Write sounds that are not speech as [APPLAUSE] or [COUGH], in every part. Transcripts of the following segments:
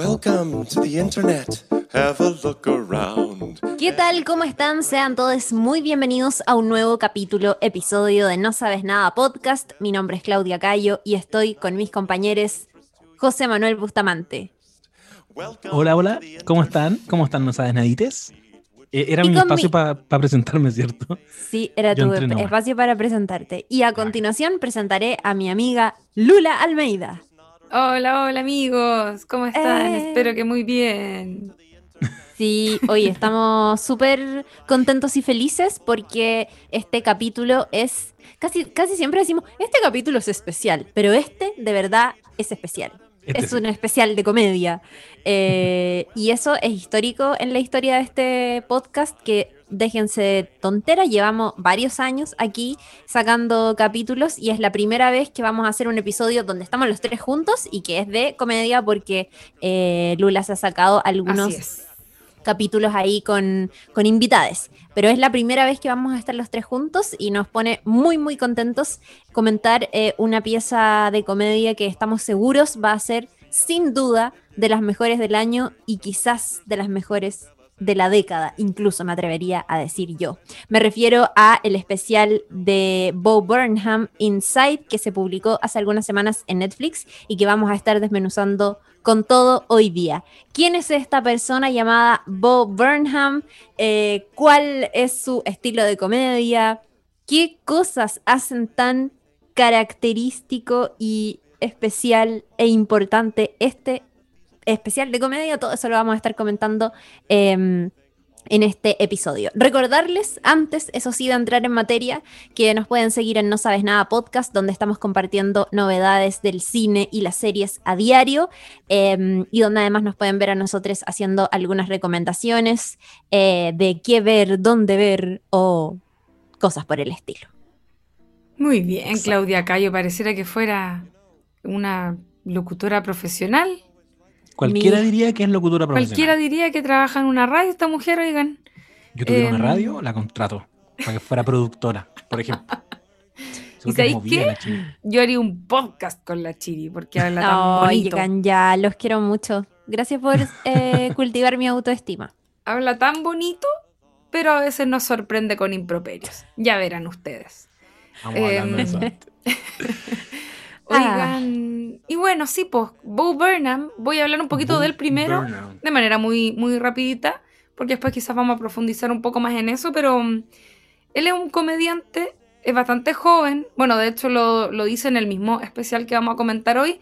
Welcome to the internet. Have a look around. ¿Qué tal? ¿Cómo están? Sean todos muy bienvenidos a un nuevo capítulo, episodio de No Sabes Nada podcast. Mi nombre es Claudia Cayo y estoy con mis compañeros José Manuel Bustamante. Hola, hola, ¿cómo están? ¿Cómo están, no sabes nadites? Eh, era mi espacio mi- para presentarme, ¿cierto? Sí, era Yo tu espacio para presentarte. Y a continuación presentaré a mi amiga Lula Almeida. Hola, hola amigos, ¿cómo están? Eh. Espero que muy bien. Sí, hoy estamos súper contentos y felices porque este capítulo es, casi, casi siempre decimos, este capítulo es especial, pero este de verdad es especial. Este es un especial de comedia. Eh, y eso es histórico en la historia de este podcast, que déjense de tonteras, llevamos varios años aquí sacando capítulos y es la primera vez que vamos a hacer un episodio donde estamos los tres juntos y que es de comedia porque eh, Lula se ha sacado algunos capítulos ahí con, con invitades. Pero es la primera vez que vamos a estar los tres juntos y nos pone muy, muy contentos comentar eh, una pieza de comedia que estamos seguros va a ser, sin duda, de las mejores del año y quizás de las mejores de la década, incluso me atrevería a decir yo. Me refiero a el especial de Bo Burnham Inside que se publicó hace algunas semanas en Netflix y que vamos a estar desmenuzando con todo hoy día. ¿Quién es esta persona llamada Bo Burnham? Eh, ¿Cuál es su estilo de comedia? ¿Qué cosas hacen tan característico y especial e importante este especial de comedia? Todo eso lo vamos a estar comentando. em, en este episodio. Recordarles antes, eso sí, de entrar en materia, que nos pueden seguir en No Sabes Nada Podcast, donde estamos compartiendo novedades del cine y las series a diario, eh, y donde además nos pueden ver a nosotros haciendo algunas recomendaciones eh, de qué ver, dónde ver o cosas por el estilo. Muy bien. Claudia Cayo, pareciera que fuera una locutora profesional. Cualquiera Mi- diría que es locutora profesional. Cualquiera diría que trabaja en una radio esta mujer, oigan. Yo tuviera una Em, radio, la contrato para que fuera productora, por ejemplo. [LAUGHS] ¿Y sabéis qué? Yo haría un podcast con la Chiri, porque habla tan bonito. Oigan, ya, los quiero mucho. Gracias por eh, [LAUGHS] cultivar mi autoestima. Habla tan bonito, pero a veces nos sorprende con improperios. Ya verán ustedes. Vamos hablando [LAUGHS] Em, Ah. Oigan, y bueno, sí, pues, Bo Burnham, voy a hablar un poquito Bo del primero. Burnham. de manera muy, muy rapidita, porque después quizás vamos a profundizar un poco más en eso, pero mm, él es un comediante, es bastante joven, bueno, de hecho lo, lo dice en el mismo especial que vamos a comentar hoy,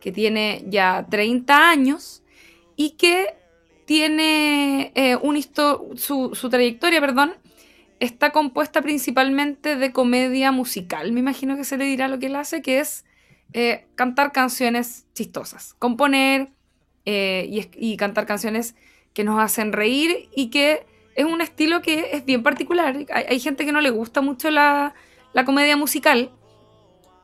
que tiene ya 30 años y que tiene eh, un histo- su, su trayectoria, perdón, está compuesta principalmente de comedia musical, me imagino que se le dirá lo que él hace, que es eh, cantar canciones chistosas, componer eh, y, cantar canciones que nos hacen reír y que es un estilo que es bien particular. Hay, hay gente que no le gusta mucho la, la comedia musical.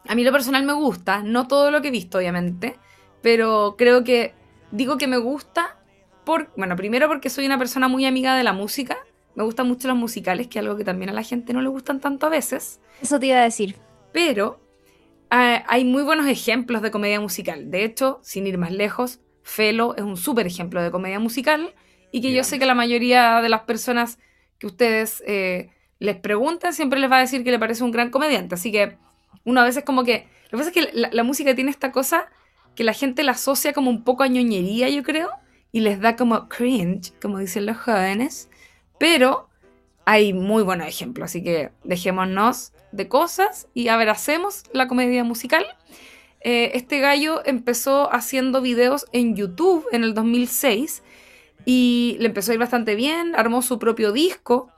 A mí lo personal me gusta, no todo lo que he visto obviamente, pero creo que digo que me gusta por, bueno, primero porque soy una persona muy amiga de la música, me gustan mucho los musicales, que es algo que también a la gente no le gustan tanto a veces Eso te iba a decir. pero ah, hay muy buenos ejemplos de comedia musical. De hecho, sin ir más lejos, Felo es un súper ejemplo de comedia musical y que yo sé que la mayoría de las personas que ustedes eh, les preguntan siempre les va a decir que le parece un gran comediante. Así que uno a veces como que... Lo que pasa es que la, la música tiene esta cosa que la gente la asocia como un poco a ñoñería, yo creo, y les da como cringe, como dicen los jóvenes, pero hay muy buenos ejemplos, así que dejémonos de cosas y abracemos la comedia musical. Eh, este gallo empezó haciendo videos en YouTube en el 2006 y le empezó a ir bastante bien, armó su propio disco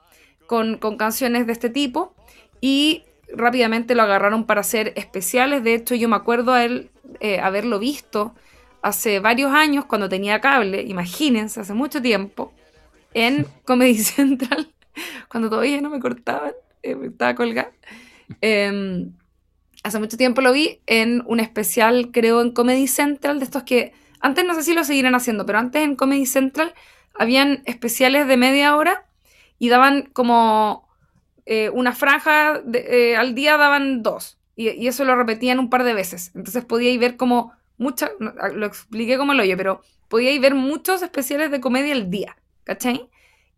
con, con canciones de este tipo y rápidamente lo agarraron para hacer especiales. De hecho, yo me acuerdo a él eh, haberlo visto hace varios años cuando tenía cable, imagínense, hace mucho tiempo, en [LAUGHS] Comedy Central, cuando todavía no me cortaban, eh, estaba colgada. Em, hace mucho tiempo lo vi en un especial, creo, en Comedy Central, de estos que antes no sé si lo seguirán haciendo, pero antes en Comedy Central habían especiales de media hora y daban como eh, una franja de- eh, al día, daban dos. Y, eso lo repetían un par de veces. Entonces podíais ver como mucha, no, lo expliqué como lo oye, pero podíais ver muchos especiales de comedia al día, ¿cachai?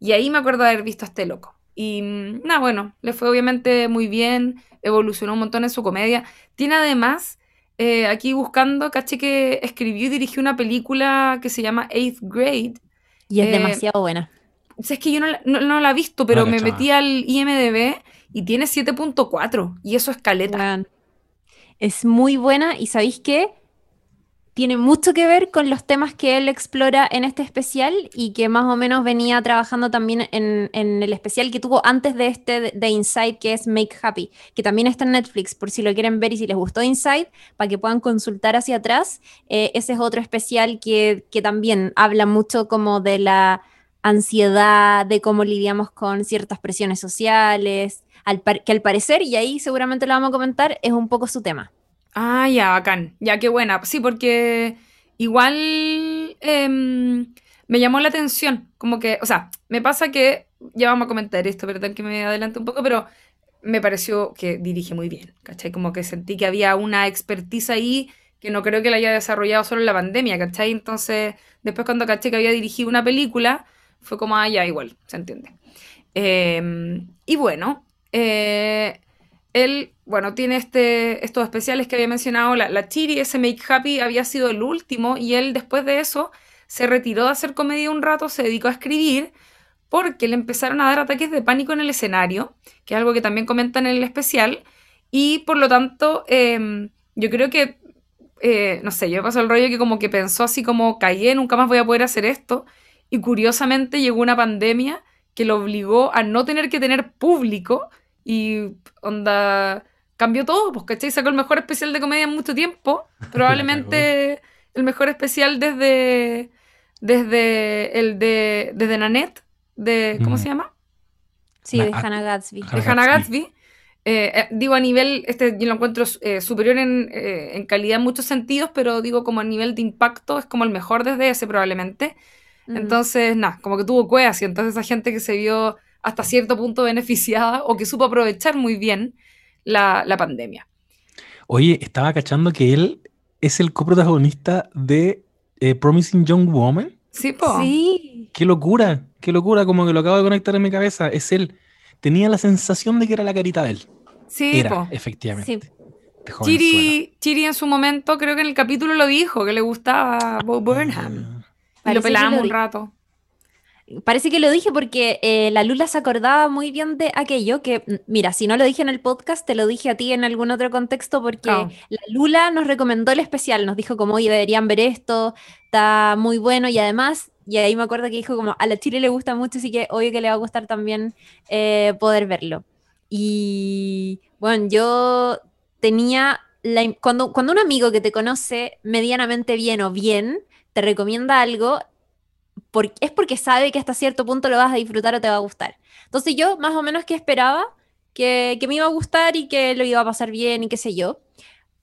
Y ahí me acuerdo de haber visto a este loco. Y nada, bueno, le fue obviamente muy bien, evolucionó un montón en su comedia. Tiene además, eh, aquí buscando, caché que escribió y dirigió una película que se llama Eighth Grade. Y es Eh, demasiado buena. O sea, es que yo no, la- no- no la he visto, pero No me metí al IMDB y tiene 7.4 y eso es caleta. Es muy buena y ¿sabéis qué? Tiene mucho que ver con los temas que él explora en este especial y que más o menos venía trabajando también en, el especial que tuvo antes de este de, de Inside, que es Make Happy, que también está en Netflix, por si lo quieren ver y si les gustó Inside, para que puedan consultar hacia atrás. Eh, ese es otro especial que, que también habla mucho como de la ansiedad, de cómo lidiamos con ciertas presiones sociales, al que al parecer, y ahí seguramente lo vamos a comentar, es un poco su tema. Ah, ya, bacán. Ya, qué buena. Sí, porque igual em, me llamó la atención. Como que, o sea, me pasa que, ya vamos a comentar esto, perdón que me adelante un poco, pero me pareció que dirige muy bien, ¿cachai? Como que sentí que había una expertise ahí que no creo que la haya desarrollado solo en la pandemia, ¿cachai? Entonces, después cuando caché que había dirigido una película, fue como, ah, ya, igual, se entiende. Em, y bueno, eh, él, bueno, tiene este, estos especiales que había mencionado, la, la Chiri, ese Make Happy había sido el último y él después de eso se retiró de hacer comedia un rato, se dedicó a escribir porque le empezaron a dar ataques de pánico en el escenario, que es algo que también comentan en el especial, y por lo tanto em, yo creo que, eh, no sé, yo pasó el rollo que como que pensó así como, cagué, nunca más voy a poder hacer esto, y curiosamente llegó una pandemia que lo obligó a no tener que tener público y onda cambió todo, pues ¿cachai? Sacó el mejor especial de comedia en mucho tiempo, [LAUGHS] probablemente el mejor especial desde desde el de desde Nanette, de ¿cómo Mm. se llama? Sí, de ah, Hannah Gatsby. De Hannah Gatsby. Eh, eh, digo a nivel, este yo lo encuentro eh, superior en, eh, en calidad en muchos sentidos, pero digo como a nivel de impacto es como el mejor desde ese probablemente. Mm. Entonces, nada, como que tuvo cuevas y entonces esa gente que se vio hasta cierto punto beneficiada o que supo aprovechar muy bien la, la pandemia. Oye, estaba cachando que él es el coprotagonista de eh, Promising Young Woman. Sí, po. Sí. Qué locura, qué locura, como que lo acabo de conectar en mi cabeza. Es él. Tenía la sensación de que era la carita de él. Sí, Era, po. efectivamente. Sí. Chiri, Chiri en su momento, creo que en el capítulo lo dijo, que le gustaba Bo Burnham. Ah, Y lo pelamos lo un rato. Parece que lo dije porque eh, la Lula se acordaba muy bien de aquello que, mm, mira, si no lo dije en el podcast, te lo dije a ti en algún otro contexto porque Ah. la Lula nos recomendó el especial, nos dijo como, oye, deberían ver esto, está muy bueno y además, y ahí me acuerdo que dijo como, a la Chile le gusta mucho, así que obvio que le va a gustar también eh, poder verlo. Y bueno, yo tenía, la cuando, cuando un amigo que te conoce medianamente bien o bien, te recomienda algo, es porque sabe que hasta cierto punto lo vas a disfrutar o te va a gustar. Entonces yo más o menos que esperaba que, que me iba a gustar y que lo iba a pasar bien y qué sé yo.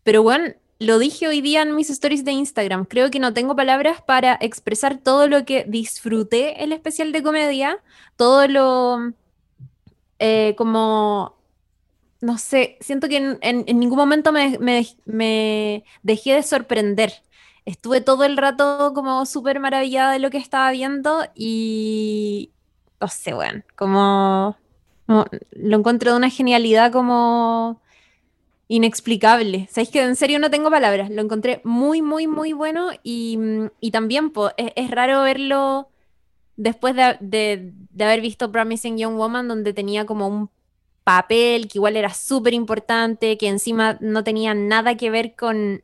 Pero bueno, lo dije hoy día en mis stories de Instagram. Creo que no tengo palabras para expresar todo lo que disfruté el especial de comedia, todo lo eh, como, no sé, siento que en, ningún momento me, me- me dejé de sorprender. Estuve todo el rato como súper maravillada de lo que estaba viendo y, no sé, bueno, como, lo encuentro de una genialidad como inexplicable. Sabéis que en serio no tengo palabras. Lo encontré muy, muy, muy bueno y, mm, y también es, es raro verlo después de, de- de haber visto Promising Young Woman, donde tenía como un papel que igual era súper importante, que encima no tenía nada que ver con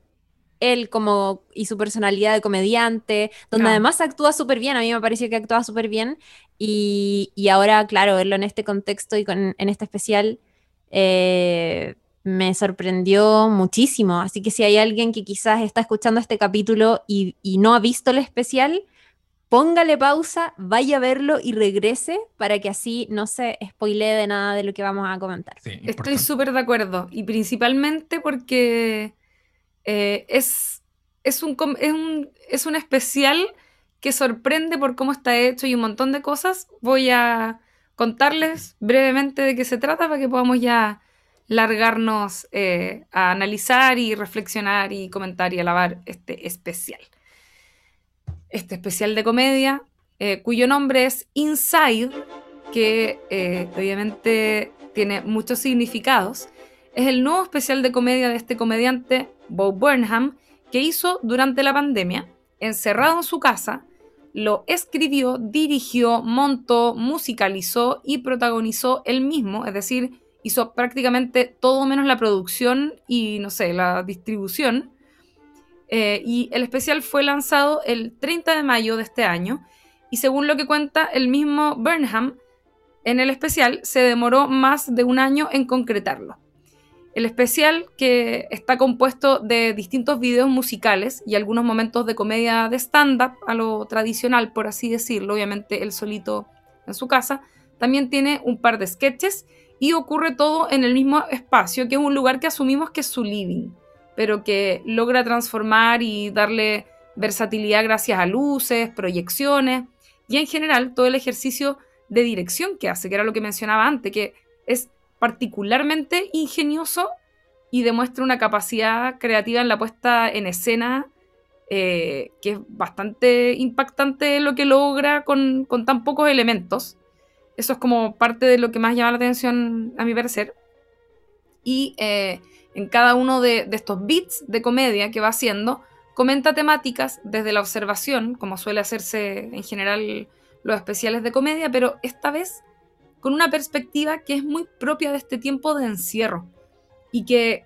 él como y su personalidad de comediante, donde Ah. además actúa súper bien, a mí me pareció que actúa súper bien, y, y ahora, claro, verlo en este contexto y con, en este especial eh, me sorprendió muchísimo, así que si hay alguien que quizás está escuchando este capítulo y, y no ha visto el especial, póngale pausa, vaya a verlo y regrese para que así no se spoilee de nada de lo que vamos a comentar. sí, Estoy súper de acuerdo. Y principalmente porque eh, es, es, un, es, un, es un especial que sorprende por cómo está hecho y un montón de cosas. Voy a contarles brevemente de qué se trata para que podamos ya largarnos eh, a analizar y reflexionar y comentar y alabar este especial. este especial de comedia, eh, cuyo nombre es Inside, que obviamente tiene muchos significados. Es el nuevo especial de comedia de este comediante, Bob Burnham, que hizo durante la pandemia, encerrado en su casa, lo escribió, dirigió, montó, musicalizó y protagonizó él mismo, es decir, hizo prácticamente todo menos la producción y, no sé, la distribución. Eh, y el especial fue lanzado el 30 de mayo de este año y según lo que cuenta el mismo Burnham, en el especial se demoró más de un año en concretarlo. El especial, que está compuesto de distintos videos musicales y algunos momentos de comedia de stand-up, a lo tradicional, por así decirlo, obviamente él solito en su casa, también tiene un par de sketches y ocurre todo en el mismo espacio, que es un lugar que asumimos que es su living, pero que logra transformar y darle versatilidad gracias a luces, proyecciones y en general todo el ejercicio de dirección que hace, que era lo que mencionaba antes, que particularmente ingenioso y demuestra una capacidad creativa en la puesta en escena eh, que es bastante impactante lo que logra con, tan pocos elementos. Eso es como parte de lo que más llama la atención a mi parecer. Y eh, en cada uno de, de, estos beats de comedia que va haciendo, comenta temáticas desde la observación, como suele hacerse en general los especiales de comedia, pero esta vez con una perspectiva que es muy propia de este tiempo de encierro y que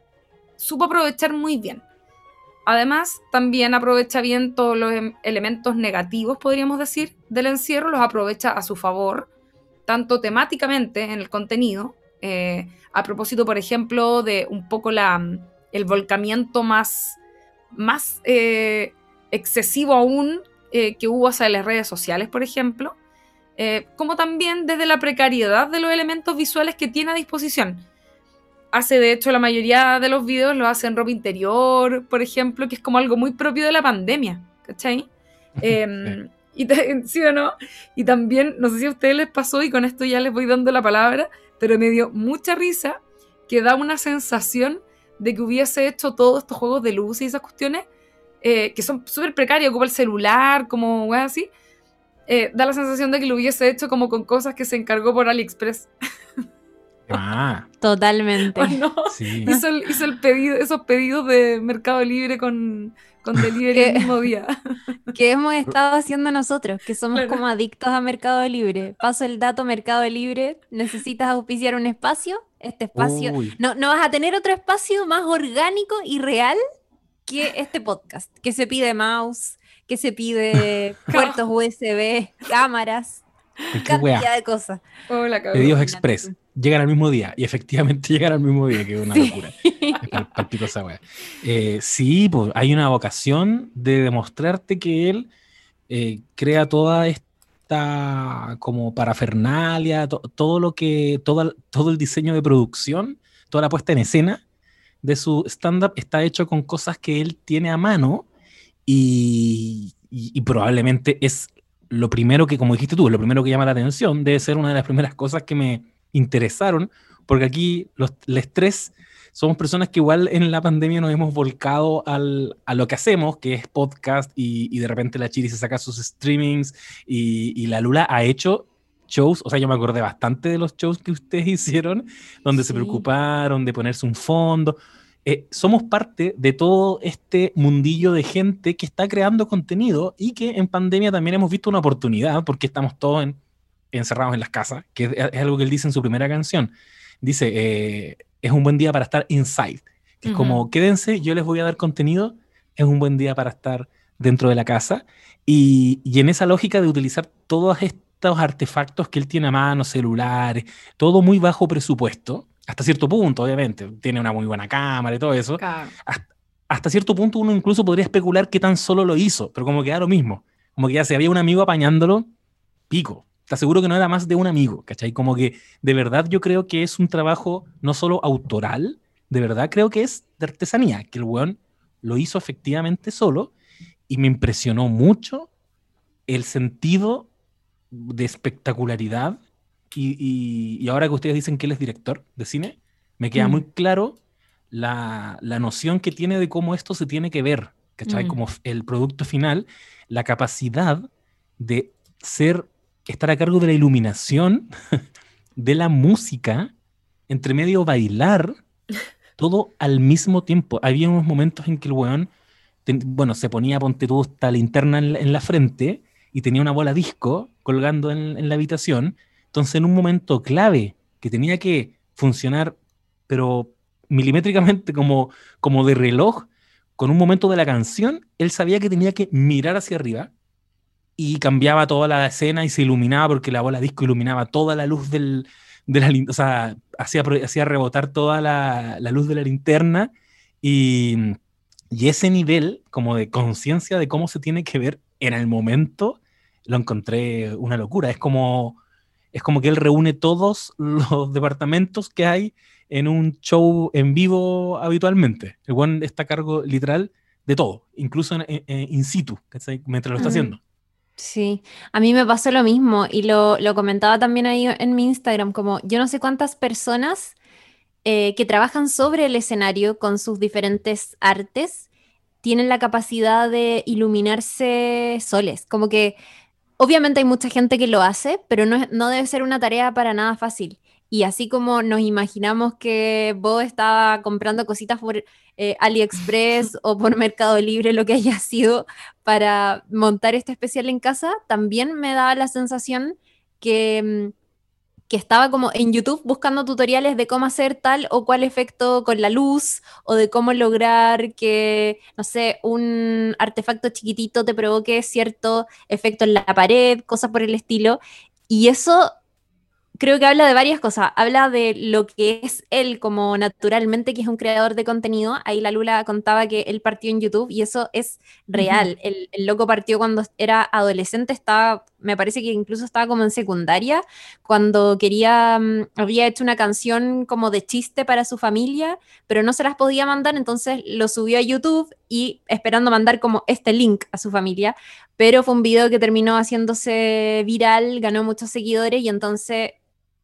supo aprovechar muy bien. Además, también aprovecha bien todos los em, elementos negativos, podríamos decir, del encierro, los aprovecha a su favor, tanto temáticamente en el contenido, eh, a propósito, por ejemplo, de un poco la, el volcamiento más, más eh, excesivo aún eh, que hubo hacia las redes sociales, por ejemplo, eh, como también desde la precariedad de los elementos visuales que tiene a disposición. Hace, de hecho, la mayoría de los videos lo hace en ropa interior, por ejemplo, que es como algo muy propio de la pandemia, ¿cachai? [LAUGHS] Em, y [LAUGHS] ¿Sí o no? Y también, no sé si a ustedes les pasó, y con esto ya les voy dando la palabra, pero me dio mucha risa que da una sensación de que hubiese hecho todos estos juegos de luz y esas cuestiones, eh, que son súper precarios, como el celular, como weas así, eh, da la sensación de que lo hubiese hecho como con cosas que se encargó por AliExpress. Ah, Totalmente. [LAUGHS] hizo, el, pedido, esos pedidos de Mercado Libre con, con [LAUGHS] delivery el mismo día. [LAUGHS] que hemos estado haciendo nosotros, que somos como adictos a Mercado Libre. Paso el dato Mercado Libre, necesitas auspiciar un espacio, este espacio, no, no vas a tener otro espacio más orgánico y real que este podcast, que se pide mouse, que se pide [LAUGHS] puertos USB, cámaras, cantidad de cosas. Pedidos express. Llegan al mismo día y efectivamente [LAUGHS] llegan al mismo día, que es una locura. Eh, sí, pues hay una vocación de demostrarte que él eh, crea toda esta como parafernalia, todo lo que, todo, todo el diseño de producción, toda la puesta en escena de su stand-up está hecho con cosas que él tiene a mano y, probablemente es lo primero que, como dijiste tú, lo primero que llama la atención, debe ser una de las primeras cosas que me interesaron, porque aquí los, tres somos personas que igual en la pandemia nos hemos volcado al, a lo que hacemos, que es podcast, y, de repente la Chiri se saca sus streamings, y, la Lula ha hecho shows, o sea, yo me acordé bastante de los shows que ustedes [LAUGHS] hicieron, donde se preocuparon de ponerse un fondo. Eh, somos parte de todo este mundillo de gente que está creando contenido y que en pandemia también hemos visto una oportunidad porque estamos todos encerrados en las casas, que es, algo que él dice en su primera canción. Dice, eh, es un buen día para estar inside. es como, quédense, yo les voy a dar contenido, es un buen día para estar dentro de la casa. Y, y en esa lógica de utilizar todos estos artefactos que él tiene a mano, celulares, todo muy bajo presupuesto, hasta cierto punto, obviamente. Tiene una muy buena cámara y todo eso. Hasta, cierto punto uno incluso podría especular qué tan solo lo hizo, pero como que da lo mismo. Como que ya si había un amigo apañándolo, pico. Te aseguro que no era más de un amigo, ¿cachai? Como que de verdad yo creo que es un trabajo no solo autoral, de verdad creo que es de artesanía, que el weón lo hizo efectivamente solo y me impresionó mucho el sentido de espectacularidad y, ahora que ustedes dicen que él es director de cine, me queda mm. muy claro la, noción que tiene de cómo esto se tiene que ver. ¿cachai? Mm. Como el producto final, la capacidad de ser, estar a cargo de la iluminación, [LAUGHS] de la música, entre medio bailar, [LAUGHS] todo al mismo tiempo. Había unos momentos en que el weón, ten- bueno, se ponía, ponte tú, esta linterna en la, en la frente y tenía una bola disco colgando en, en la habitación. Entonces, en un momento clave que tenía que funcionar, pero milimétricamente como, como de reloj, con un momento de la canción, él sabía que tenía que mirar hacia arriba y cambiaba toda la escena y se iluminaba porque la bola disco iluminaba toda la luz del, de la o sea, hacía, hacía rebotar toda la, la luz de la linterna y, y ese nivel como de conciencia de cómo se tiene que ver en el momento, lo encontré una locura. Es como, es como que él reúne todos [LAUGHS] los departamentos que hay en un show en vivo habitualmente. El buen está a cargo literal de todo, incluso en, in situ, ¿cachai? mientras lo está haciendo. Sí, a mí me pasó lo mismo y lo, lo comentaba también ahí en mi Instagram, como yo no sé cuántas personas eh, que trabajan sobre el escenario con sus diferentes artes tienen la capacidad de iluminarse soles, como que obviamente hay mucha gente que lo hace, pero no, debe ser una tarea para nada fácil. Y así como nos imaginamos que vos estaba comprando cositas por eh, AliExpress [LAUGHS] o por Mercado Libre, lo que haya sido, para montar este especial en casa, también me daba la sensación que, mm, que estaba como en YouTube buscando tutoriales de cómo hacer tal o cual efecto con la luz o de cómo lograr que, no sé, un artefacto chiquitito te provoque cierto efecto en la pared, cosas por el estilo. Y eso creo que habla de varias cosas. Habla de lo que es él como naturalmente, que es un creador de contenido. Ahí la Lula contaba que él partió en YouTube y eso es real. el, el loco partió cuando era adolescente, estaba, me parece que incluso estaba como en secundaria, cuando quería, mm, había hecho una canción como de chiste para su familia, pero no se las podía mandar, entonces lo subió a YouTube y esperando mandar como este link a su familia, pero fue un video que terminó haciéndose viral, ganó muchos seguidores y entonces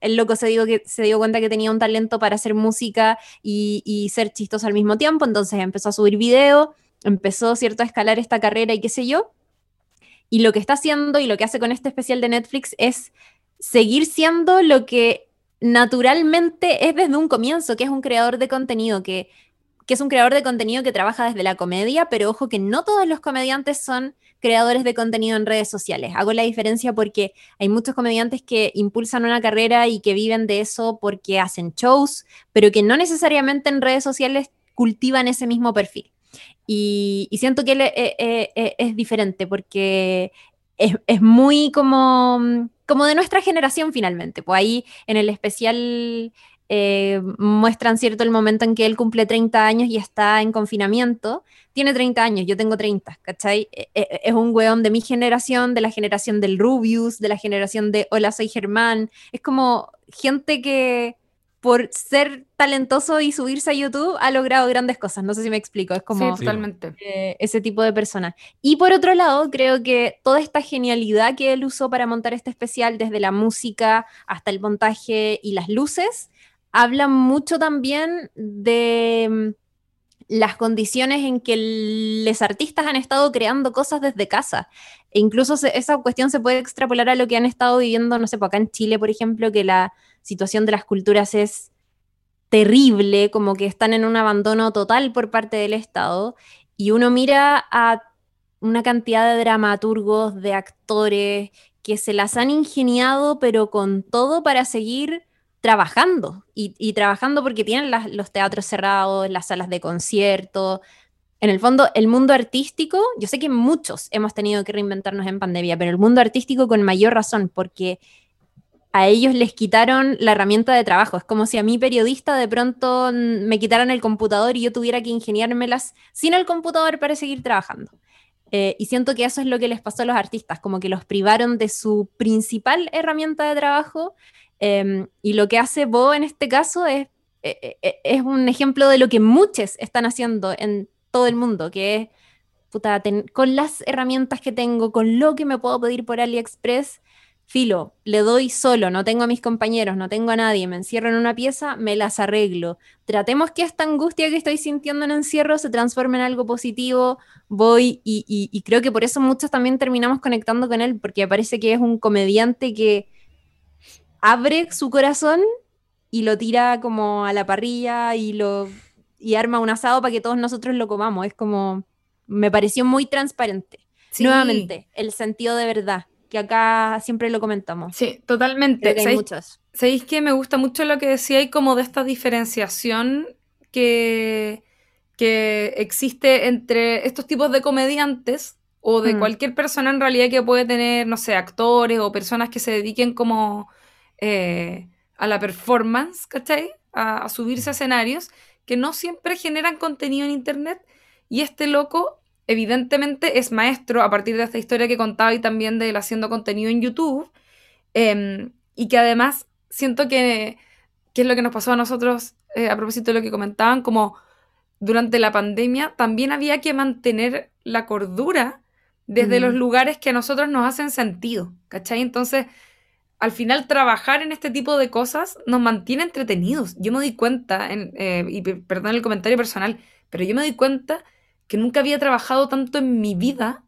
el loco se dio, que, se dio cuenta que tenía un talento para hacer música y, ser chistoso al mismo tiempo, entonces empezó a subir video, empezó cierto a escalar esta carrera y qué sé yo. Y lo que está haciendo y lo que hace con este especial de Netflix es seguir siendo lo que naturalmente es desde un comienzo, que es un creador de contenido, que, es un creador de contenido que trabaja desde la comedia, pero ojo que no todos los comediantes son creadores de contenido en redes sociales. Hago la diferencia porque hay muchos comediantes que impulsan una carrera y que viven de eso porque hacen shows, pero que no necesariamente en redes sociales cultivan ese mismo perfil. Y, y siento que él eh, eh, es diferente porque es, es muy como, como de nuestra generación finalmente. Pues ahí en el especial eh, muestran cierto el momento en que él cumple 30 años y está en confinamiento. Tiene 30 años, yo tengo 30, ¿cachai? E- e- Es un weón de mi generación, de la generación del Rubius, de la generación de Hola, soy Germán. Es como gente que por ser talentoso y subirse a YouTube ha logrado grandes cosas. No sé si me explico, es como sí, totalmente. eh, ese tipo de persona. Y por otro lado, creo que toda esta genialidad que él usó para montar este especial, desde la música hasta el montaje y las luces, habla mucho también de mm, las condiciones en que los artistas han estado creando cosas desde casa. E incluso se- esa cuestión se puede extrapolar a lo que han estado viviendo, no sé, por acá en Chile, por ejemplo, que la situación de las culturas es terrible, como que están en un abandono total por parte del Estado, y uno mira a una cantidad de dramaturgos, de actores, que se las han ingeniado, pero con todo para seguir trabajando, y, trabajando porque tienen los teatros cerrados, las salas de concierto. En el fondo, el mundo artístico, yo sé que muchos hemos tenido que reinventarnos en pandemia, pero el mundo artístico con mayor razón, porque a ellos les quitaron la herramienta de trabajo. Es como si a mí periodista de pronto me quitaran el computador y yo tuviera que ingeniármelas sin el computador para seguir trabajando. Eh, y siento que eso es lo que les pasó a los artistas, como que los privaron de su principal herramienta de trabajo. eh, y lo que hace Bo en este caso es, eh, eh, es un ejemplo de lo que muchos están haciendo en todo el mundo, que con las herramientas que tengo, con lo que me puedo pedir por AliExpress, filo, le doy solo, no tengo a mis compañeros, no tengo a nadie, me encierro en una pieza, me las arreglo. Tratemos que esta angustia que estoy sintiendo en encierro se transforme en algo positivo, voy y, creo que por eso muchos también terminamos conectando con él, porque parece que es un comediante que abre su corazón y lo tira como a la parrilla y lo y arma un asado para que todos nosotros lo comamos. Es como, me pareció muy transparente. Nuevamente, el sentido de verdad que acá siempre lo comentamos. Sí, totalmente. hay muchos. ¿Sabéis que me gusta mucho lo que decía y como de esta diferenciación que, que existe entre estos tipos de comediantes o de mm. cualquier persona en realidad que puede tener, no sé, actores o personas que se dediquen como eh, a la performance, ¿cachai? A, a subirse a escenarios, que no siempre generan contenido en Internet. Y este loco evidentemente es maestro a partir de esta historia que contaba y también de él haciendo contenido en YouTube. Em, y que además siento que, que, es lo que nos pasó a nosotros eh, a propósito de lo que comentaban, como durante la pandemia también había que mantener la cordura desde los lugares que a nosotros nos hacen sentido, ¿cachai? Entonces, al final trabajar en este tipo de cosas nos mantiene entretenidos. Yo me doy cuenta, en, eh, y perdón el comentario personal, pero yo me doy cuenta que nunca había trabajado tanto en mi vida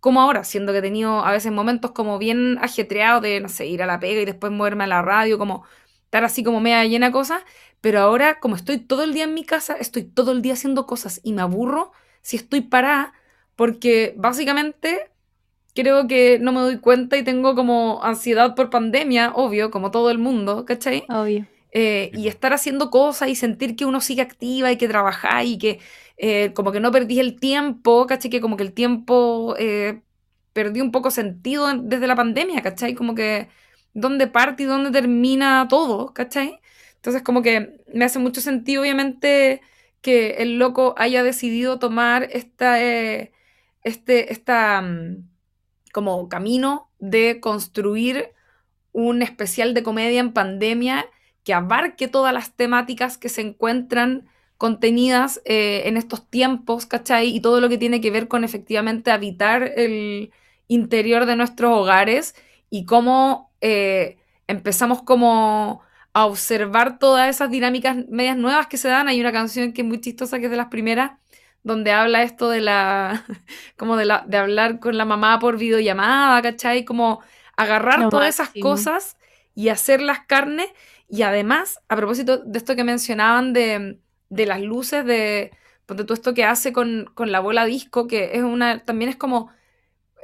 como ahora, siendo que he tenido a veces momentos como bien ajetreados de, no sé, ir a la pega y después moverme a la radio, como estar así como media llena de cosas, pero ahora como estoy todo el día en mi casa, estoy todo el día haciendo cosas y me aburro si estoy parada, porque básicamente creo que no me doy cuenta y tengo como ansiedad por pandemia, obvio, como todo el mundo, ¿cachai? Obvio. Eh, y estar haciendo cosas y sentir que uno sigue activa y que trabaja y que eh, como que no perdí el tiempo, ¿cachai? Que como que el tiempo eh, perdió un poco sentido desde la pandemia, ¿cachai? Como que dónde parte y dónde termina todo, ¿cachai? Entonces como que me hace mucho sentido, obviamente, que el loco haya decidido tomar esta, eh, este, esta, mm, como camino de construir un especial de comedia en pandemia que abarque todas las temáticas que se encuentran contenidas eh, en estos tiempos, ¿cachai? Y todo lo que tiene que ver con efectivamente habitar el interior de nuestros hogares y cómo eh, empezamos como a observar todas esas dinámicas medias nuevas que se dan. Hay una canción que es muy chistosa, que es de las primeras, donde habla esto de la, [LAUGHS] como de, la, de hablar con la mamá por videollamada, ¿cachai? Como agarrar todas esas cosas y hacer las carnes. Y además, a propósito de esto que mencionaban de, de las luces de, ponte tú esto que hace con, la bola disco, que es una, también es como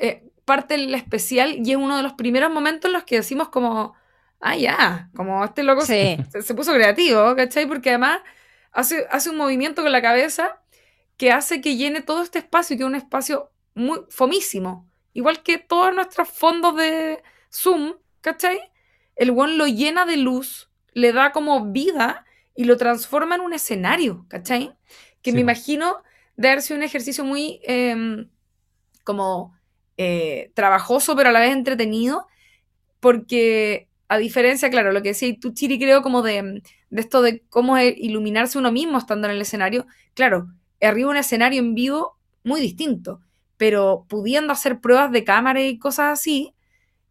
eh, parte del especial y es uno de los primeros momentos en los que decimos como, ah, ya, como este loco se, puso creativo, ¿cachai? Porque además hace, hace un movimiento con la cabeza que hace que llene todo este espacio, que es un espacio muy fomísimo, igual que todos nuestros fondos de Zoom, ¿cachai? El one lo llena de luz, le da como vida y lo transforma en un escenario, ¿cachai? Que me imagino de haber sido un ejercicio muy em, como eh, trabajoso, pero a la vez entretenido, porque a diferencia, claro, lo que decía tú, Chiri, creo como de, de esto de cómo iluminarse uno mismo estando en el escenario, claro, arriba un escenario en vivo muy distinto, pero pudiendo hacer pruebas de cámara y cosas así,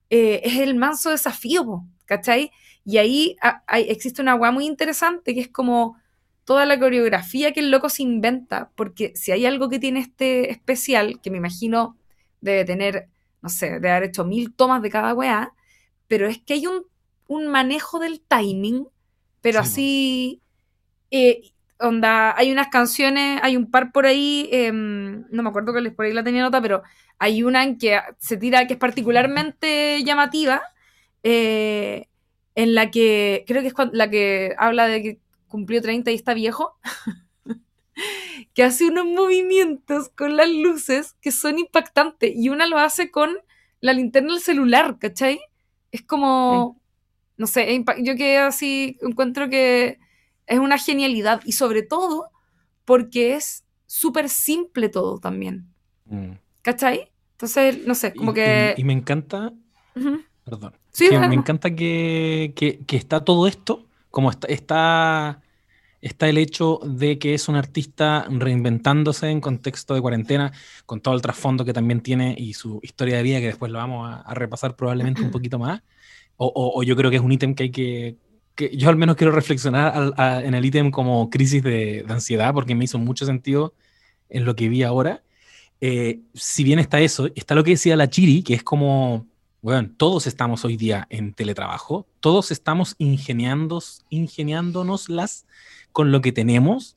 eh, es el manso desafío, ¿cachai? Y ahí existe una agua muy interesante que es como toda la coreografía que el loco se inventa, porque si hay algo que tiene este especial, que me imagino debe tener, no sé, debe haber hecho mil tomas de cada weá, pero es que hay un, manejo del timing, pero así, eh, onda, hay unas canciones, hay un par por ahí, em, no me acuerdo que les por ahí la tenía nota, pero hay una en que se tira, que es particularmente llamativa, eh, en la que creo que es la que habla de que cumplió 30 y está viejo, [LAUGHS] que hace unos movimientos con las luces que son impactantes y una lo hace con la linterna del celular, ¿cachai? Es como, no sé, yo que así encuentro que es una genialidad y sobre todo porque es súper simple todo también. Mm. ¿Cachai? Entonces, no sé, como que... Y, me encanta... Perdón me encanta que, está todo esto, como está, está está el hecho de que es un artista reinventándose en contexto de cuarentena, con todo el trasfondo que también tiene y su historia de vida, que después lo vamos a, repasar probablemente un poquito más. O, yo creo que es un ítem que hay que, que yo al menos quiero reflexionar en el ítem como crisis de, ansiedad, porque me hizo mucho sentido en lo que vi ahora. Eh, si bien está eso, está lo que decía la Chiri, que es como bueno, todos estamos hoy día en teletrabajo, todos estamos ingeniándonos ingeniándonoslas con lo que tenemos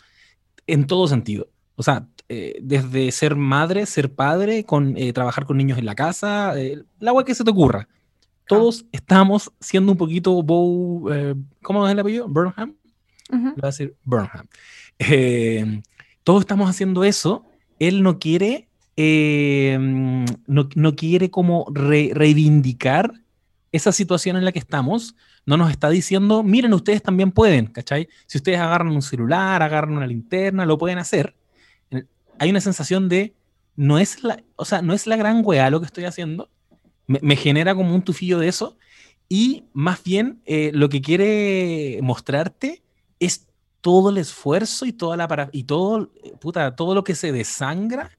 en todo sentido. O sea, eh, desde ser madre, ser padre, con eh, trabajar con niños en la casa, eh, el agua que se te ocurra. Todos estamos siendo un poquito Bow, ¿cómo es el apellido? Burnham. Uh a decir Burnham. todos estamos haciendo eso. Él no quiere No, no, quiere como reivindicar esa situación en la que estamos, no nos está diciendo, miren, ustedes también pueden, ¿cachai? Si ustedes agarran un celular, agarran una linterna, lo pueden hacer. Hay una sensación de, no es la, o sea, no es la gran weá lo que estoy haciendo, me, genera como un tufillo de eso, y más bien eh, lo que quiere mostrarte es todo el esfuerzo y toda la para y todo, puta, todo lo que se desangra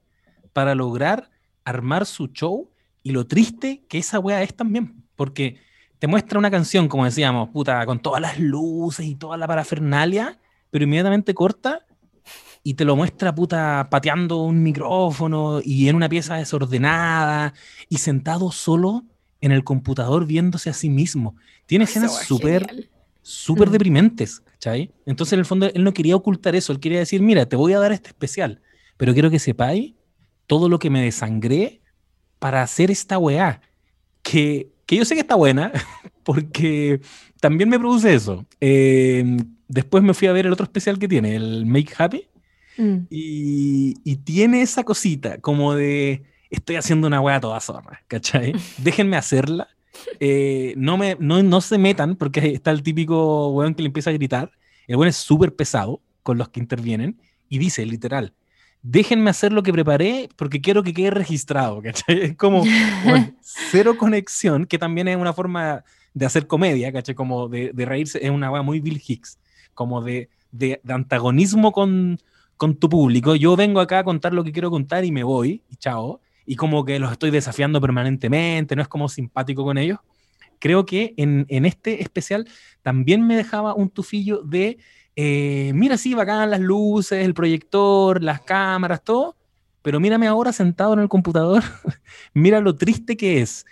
para lograr armar su show y lo triste que esa wea es también, porque te muestra una canción, como decíamos, puta, con todas las luces y toda la parafernalia, pero inmediatamente corta y te lo muestra, puta, pateando un micrófono y en una pieza desordenada y sentado solo en el computador viéndose a sí mismo. Tiene escenas súper, súper mm. deprimentes, ¿cachai? Entonces, en el fondo, él no quería ocultar eso, él quería decir, mira, te voy a dar este especial, pero quiero que sepáis todo lo que me desangré para hacer esta weá. Que, que yo sé que está buena, [LAUGHS] porque también me produce eso. Em, después me fui a ver el otro especial que tiene, el Make Happy, mm. y, y, tiene esa cosita como de estoy haciendo una weá toda zorra, ¿cachai? [LAUGHS] Déjenme hacerla. Eh, no, me, no, no se metan, porque está el típico weón que le empieza a gritar. El weón es súper pesado con los que intervienen y dice literal, déjenme hacer lo que preparé porque quiero que quede registrado, ¿cachai? Es como [LAUGHS] cero conexión, que también es una forma de hacer comedia, ¿cachai? Como de, de reírse, es una muy Bill Hicks, como de, de, antagonismo con, con tu público. Yo vengo acá a contar lo que quiero contar y me voy, y chao. Y como que los estoy desafiando permanentemente, no es como simpático con ellos. Creo que en, en este especial también me dejaba un tufillo de eh, mira, sí, bacán las luces, el proyector, las cámaras, todo, pero mírame ahora sentado en el computador, [LAUGHS] mira lo triste que es.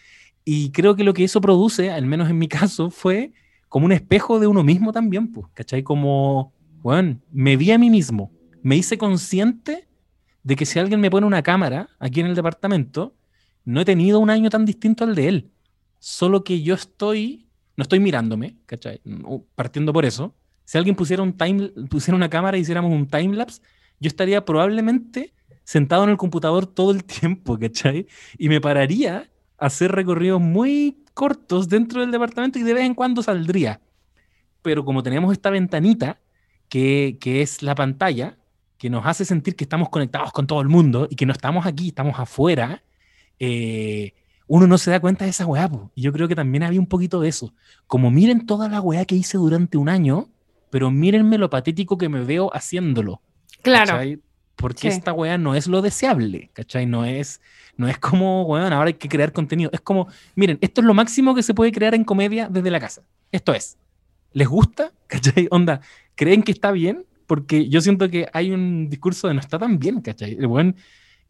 Y creo que lo que eso produce, al menos en mi caso, fue como un espejo de uno mismo también, pues, ¿cachai? Como, bueno, me vi a mí mismo, me hice consciente de que si alguien me pone una cámara aquí en el departamento, no he tenido un año tan distinto al de él. Solo que yo estoy, no estoy mirándome, ¿cachai? Partiendo por eso, si alguien pusiera, un time, pusiera una cámara y hiciéramos un timelapse, yo estaría probablemente sentado en el computador todo el [LAUGHS] tiempo, ¿cachai? Y me pararía a hacer recorridos muy cortos dentro del departamento y de vez en cuando saldría. Pero como tenemos esta ventanita, que, que es la pantalla, que nos hace sentir que estamos conectados con todo el mundo y que no estamos aquí, estamos afuera, eh, uno no se da cuenta de esa weá. Y yo creo que también había un poquito de eso. Como miren toda la weá que hice durante un año, pero mírenme lo patético que me veo haciéndolo. Claro. Porque esta weá no es lo deseable, ¿cachai? No es, no es como, weón, ahora hay que crear contenido. Es como, miren, esto es lo máximo que se puede crear en comedia desde la casa. Esto es. ¿Les gusta? [LAUGHS] ¿Cachai? Onda, ¿creen que está bien? Porque yo siento que hay un discurso de no está tan bien, ¿cachai? El weón,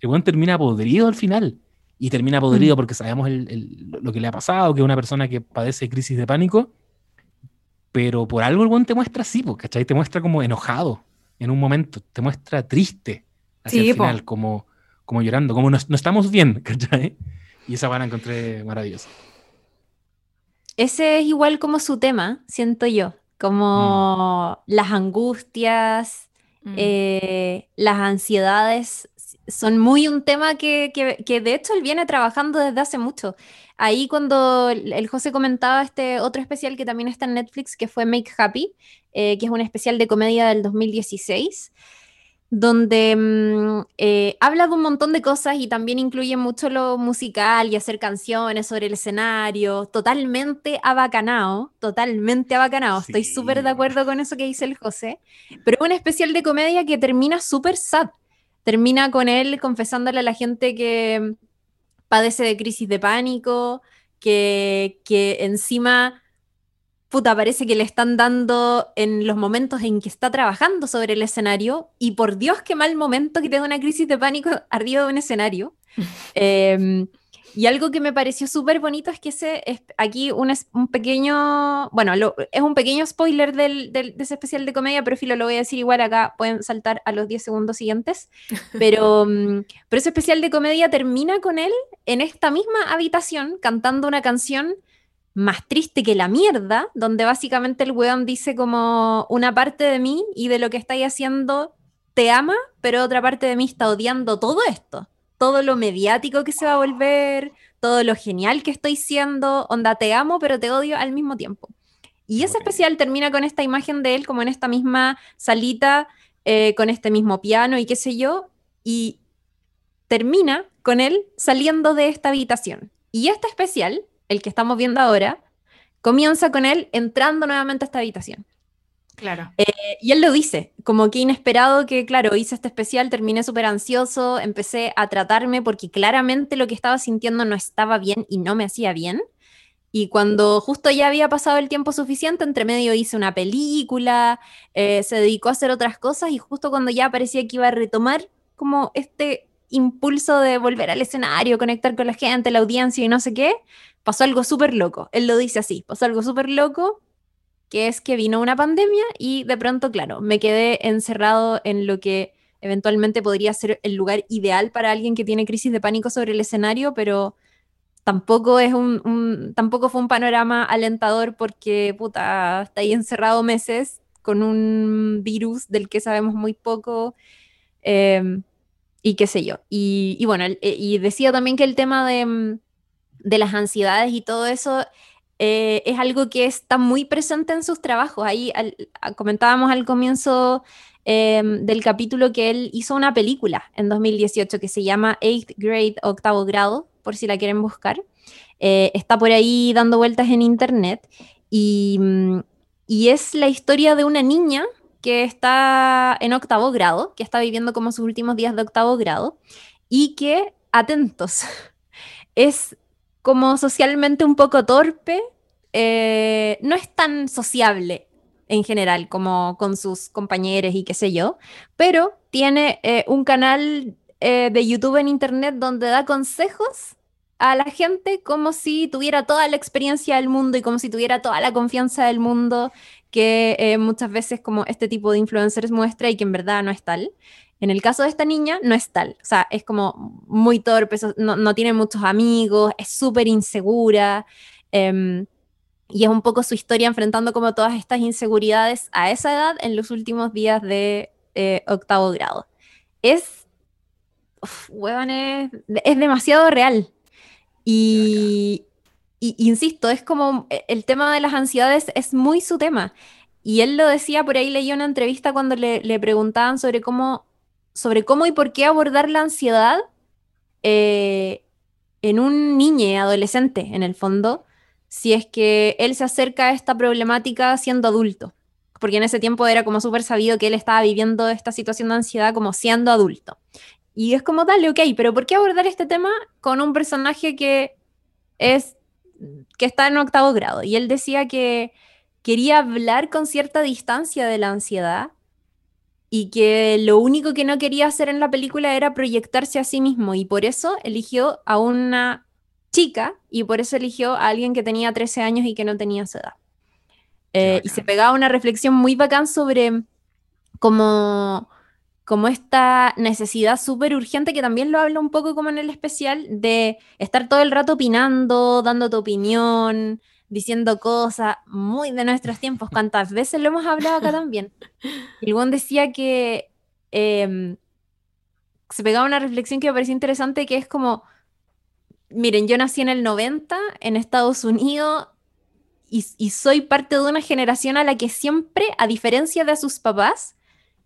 el termina podrido al final. Y termina podrido mm. porque sabemos lo que le ha pasado, que es una persona que padece crisis de pánico pero por algo el buen te muestra así, ¿cachai? Te muestra como enojado en un momento, te muestra triste hacia el final, como, como llorando, como no, estamos bien, [LAUGHS] ¿cachai? Y esa van a encontré maravillosa. Ese es igual como su tema, siento yo, como mm. las angustias, mm. eh, las ansiedades son muy un tema que, que, de hecho él viene trabajando desde hace mucho. Ahí cuando el José comentaba este otro especial que también está en Netflix, que fue Make Happy, eh, que es un especial de comedia del 2016, donde mm, eh, habla de un montón de cosas y también incluye mucho lo musical y hacer canciones sobre el escenario, totalmente abacanado, totalmente abacanado. Estoy súper de acuerdo con eso que dice el José, pero es un especial de comedia que termina súper sad. Termina con él confesándole a la gente que padece de crisis de pánico, que, que encima puta, parece que le están dando en los momentos en que está trabajando sobre el escenario y por Dios, qué mal momento que tenga una crisis de pánico [LAUGHS] arriba de un escenario. [LAUGHS] Em, y algo que me pareció súper bonito es que ese, es aquí un, un pequeño, bueno, es un pequeño spoiler del, del, de ese especial de comedia, pero filo, lo voy a decir igual acá, pueden saltar a los 10 segundos siguientes, [LAUGHS] pero, mm, pero ese especial de comedia termina con él en esta misma habitación cantando una canción más triste que la mierda, donde básicamente el weón dice como una parte de mí y de lo que estáis haciendo te ama, pero otra parte de mí está odiando todo esto, todo lo mediático que se va a volver, todo lo genial que estoy siendo, onda te amo, pero te odio al mismo tiempo. Y ese especial termina con esta imagen de él como en esta misma salita, eh, con este mismo piano y qué sé yo, y termina con él saliendo de esta habitación. Y este especial el que estamos viendo ahora, comienza con él entrando nuevamente a esta habitación. Claro. Eh, y él lo dice, como que inesperado que, claro, hice este especial, terminé súper ansioso, empecé a tratarme porque claramente lo que estaba sintiendo no estaba bien y no me hacía bien. Y cuando justo ya había pasado el tiempo suficiente, entre medio hice una película, eh, se dedicó a hacer otras cosas y justo cuando ya parecía que iba a retomar como este impulso de volver al escenario, conectar con la gente, la audiencia y no sé qué, pasó algo súper loco. Él lo dice así, pasó algo súper loco, que es que vino una pandemia y de pronto, claro, me quedé encerrado en lo que eventualmente podría ser el lugar ideal para alguien que tiene crisis de pánico sobre el escenario, pero tampoco es un, tampoco fue un panorama alentador porque puta, está ahí encerrado meses con un virus del que sabemos muy poco em, y qué sé yo. Y, y bueno, y decía también que el tema de de las ansiedades y todo eso eh, es algo que está muy presente en sus trabajos. Ahí comentábamos al comienzo em, del capítulo que él hizo una película en 2018 que se llama Eighth Grade, octavo grado, por si la quieren buscar. Eh, está por ahí dando vueltas en internet y, y es la historia de una niña que está en octavo grado, que está viviendo como sus últimos días de octavo grado y que, atentos, [LAUGHS] es como socialmente un poco torpe, eh, no es tan sociable en general como con sus compañeros y qué sé yo, pero tiene eh, un canal eh, de YouTube en Internet donde da consejos a la gente como si tuviera toda la experiencia del mundo y como si tuviera toda la confianza del mundo que muchas veces como este tipo de influencers muestra y que en verdad no es tal. En el caso de esta niña, no es tal. O sea, es como muy torpe, no, tiene muchos amigos, es súper insegura. Em, y es un poco su historia enfrentando como todas estas inseguridades a esa edad en los últimos días de eh, octavo grado. Es, es, demasiado real. Y, insisto, es como e, el tema de las ansiedades es muy su tema. Y él lo decía, por ahí leí una entrevista cuando le, le preguntaban sobre cómo sobre cómo y por qué abordar la ansiedad eh, en un niño, adolescente, en el fondo, si es que él se acerca a esta problemática siendo adulto. Porque en ese tiempo era como súper sabido que él estaba viviendo esta situación de ansiedad como siendo adulto. Y es como, dale, ok, pero ¿por qué abordar este tema con un personaje que es que está en octavo grado? Y él decía que quería hablar con cierta distancia de la ansiedad y que lo único que no quería hacer en la película era proyectarse a sí mismo y por eso eligió a una chica y por eso eligió a alguien que tenía 13 años y que no tenía esa edad. Eh, y se pegaba una reflexión muy bacán sobre cómo, como esta necesidad súper urgente, que también lo habla un poco como en el especial, de estar todo el rato opinando, dando tu opinión, diciendo cosas muy de nuestros tiempos, cuántas veces lo hemos hablado acá también. El decía que em, se pegaba una reflexión que me pareció interesante, que es como, miren, yo nací en el 90 en Estados Unidos y soy parte de una generación a la que siempre, a diferencia de sus papás,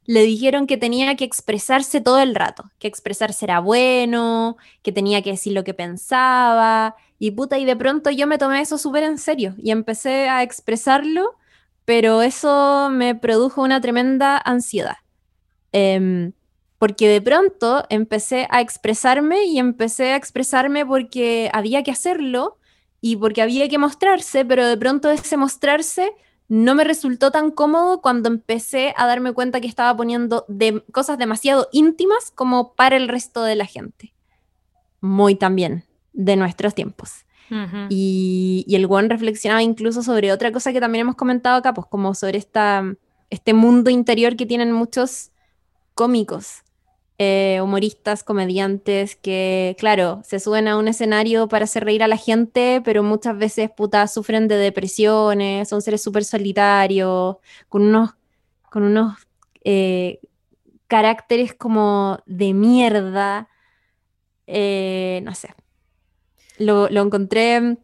le dijeron que tenía que expresarse todo el rato, que expresarse era bueno, que tenía que decir lo que pensaba, y puta, y de pronto yo me tomé eso súper en serio y empecé a expresarlo, pero eso me produjo una tremenda ansiedad. Em, porque de pronto empecé a expresarme y empecé a expresarme porque había que hacerlo y porque había que mostrarse, pero de pronto ese mostrarse no me resultó tan cómodo cuando empecé a darme cuenta que estaba poniendo cosas demasiado íntimas como para el resto de la gente. Muy también de nuestros tiempos. y, y, el Juan reflexionaba incluso sobre otra cosa que también hemos comentado acá, pues como sobre esta, este mundo interior que tienen muchos cómicos, eh, humoristas, comediantes que, claro, se suben a un escenario para hacer reír a la gente, pero muchas veces, puta, sufren de depresiones, son seres súper solitarios, con unos, con unos eh, caracteres como de mierda. Eh, no sé. Lo, encontré.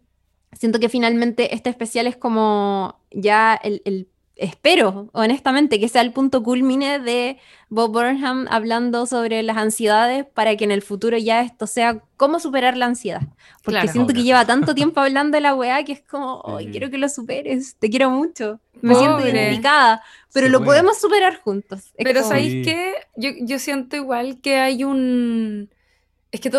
Siento que finalmente este especial es como ya el, el espero, honestamente, que sea el punto culmine de Bob Burnham hablando sobre las ansiedades para que en el futuro ya esto sea cómo superar la ansiedad. Porque siento que lleva tanto tiempo hablando de la weá que es como, hoy quiero que lo superes, te quiero mucho, me siento identificada, pero lo podemos superar juntos. pero ¿sabéis qué? Yo, yo, siento igual que hay un... Es que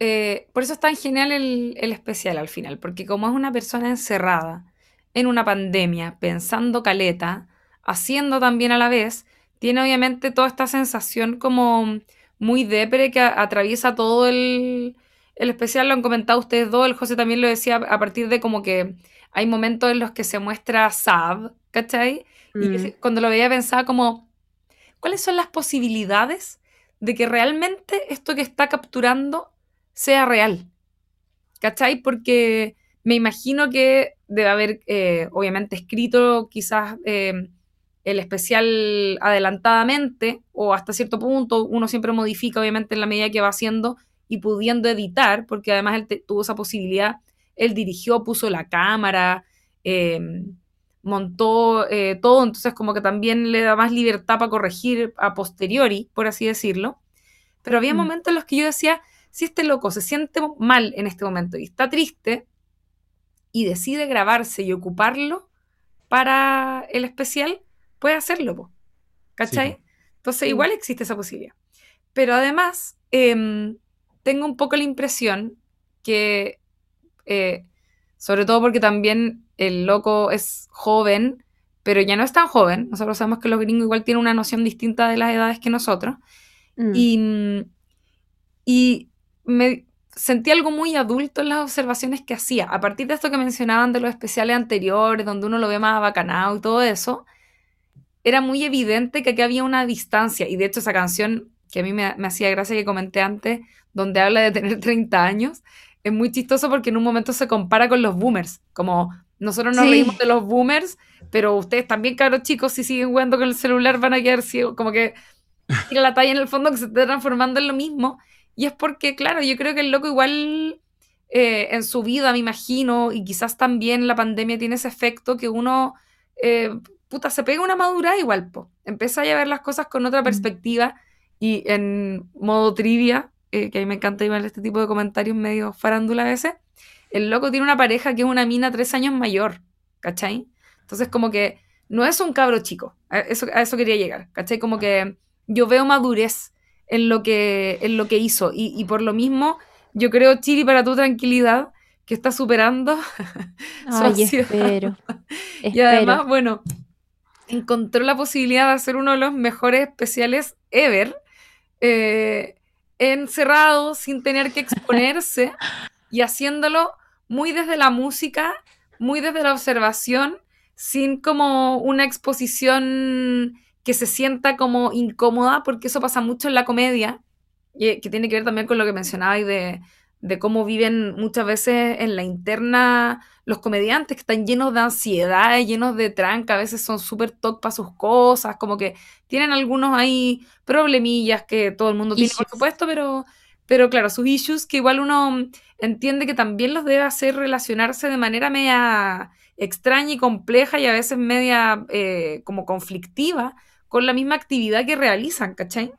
eh, por eso es tan genial el, el especial al final, porque como es una persona encerrada, en una pandemia, pensando caleta, haciendo también a la vez, tiene obviamente toda esta sensación como muy depre que atraviesa todo el, el especial, lo han comentado ustedes dos, el José también lo decía a partir de como que hay momentos en los que se muestra sad, ¿cachai? Y mm. cuando lo veía pensaba como, ¿cuáles son las posibilidades de que realmente esto que está capturando sea real? ¿Cachai? Porque me imagino que debe haber, eh, obviamente, escrito quizás eh, el especial adelantadamente o hasta cierto punto. Uno siempre modifica, obviamente, en la medida que va haciendo y pudiendo editar, porque además él tuvo esa posibilidad. Él dirigió, puso la cámara, eh, montó todo, entonces como que también le da más libertad para corregir a posteriori, por así decirlo. Pero había mm. momentos en los que yo decía, si este loco se siente mal en este momento y está triste, y decide grabarse y ocuparlo para el especial, puede hacerlo, ¿cachai? Entonces igual existe esa posibilidad. Pero además, em, tengo un poco la impresión que, eh, sobre todo porque también el loco es joven, pero ya no es tan joven, nosotros sabemos que los gringos igual tienen una noción distinta de las edades que nosotros, mm. y, y me, sentí algo muy adulto en las observaciones que hacía. A partir de esto que mencionaban de los especiales anteriores, donde uno lo ve más bacanado y todo eso, era muy evidente que aquí había una distancia. Y de hecho esa canción, que a mí me, hacía gracia que comenté antes, donde habla de tener [LAUGHS] 30 años, es muy chistoso porque en un momento se compara con los boomers. Como nosotros nos reímos de los boomers, pero ustedes también, cabros chicos, si siguen jugando con el celular van a quedar ciegos. Como que la talla en el fondo que se está transformando en lo mismo. Y es porque, claro, yo creo que el loco igual eh, en su vida, me imagino, y quizás también la pandemia tiene ese efecto que uno, eh, puta, se pega una madura igual, po. Empieza a ver las cosas con otra perspectiva y en modo trivia, eh, que a mí me encanta igual este tipo de comentarios medio farándula a veces, el loco tiene una pareja que es una mina tres años mayor, ¿cachai? Entonces como que no es un cabro chico, a eso, a eso quería llegar, ¿cachai? Como que yo veo madurez en lo que, en lo que hizo. Y, por lo mismo, yo creo, Chiri, para tu tranquilidad, que está superando [LAUGHS] Ay, espero, [LAUGHS] y además, bueno, encontró la posibilidad de hacer uno de los mejores especiales ever, eh, encerrado, sin tener que exponerse y haciéndolo muy desde la música, muy desde la observación, sin como una exposición que se sienta como incómoda, porque eso pasa mucho en la comedia, y que tiene que ver también con lo que mencionabais de, de cómo viven muchas veces en la interna los comediantes, que están llenos de ansiedad, llenos de tranca, a veces son súper toc para sus cosas, como que tienen algunos ahí problemillas que todo el mundo tiene, por supuesto, pero, pero claro, sus issues que igual uno entiende que también los debe hacer relacionarse de manera media extraña y compleja y a veces media eh, como conflictiva con la misma actividad que realizan, ¿cachai?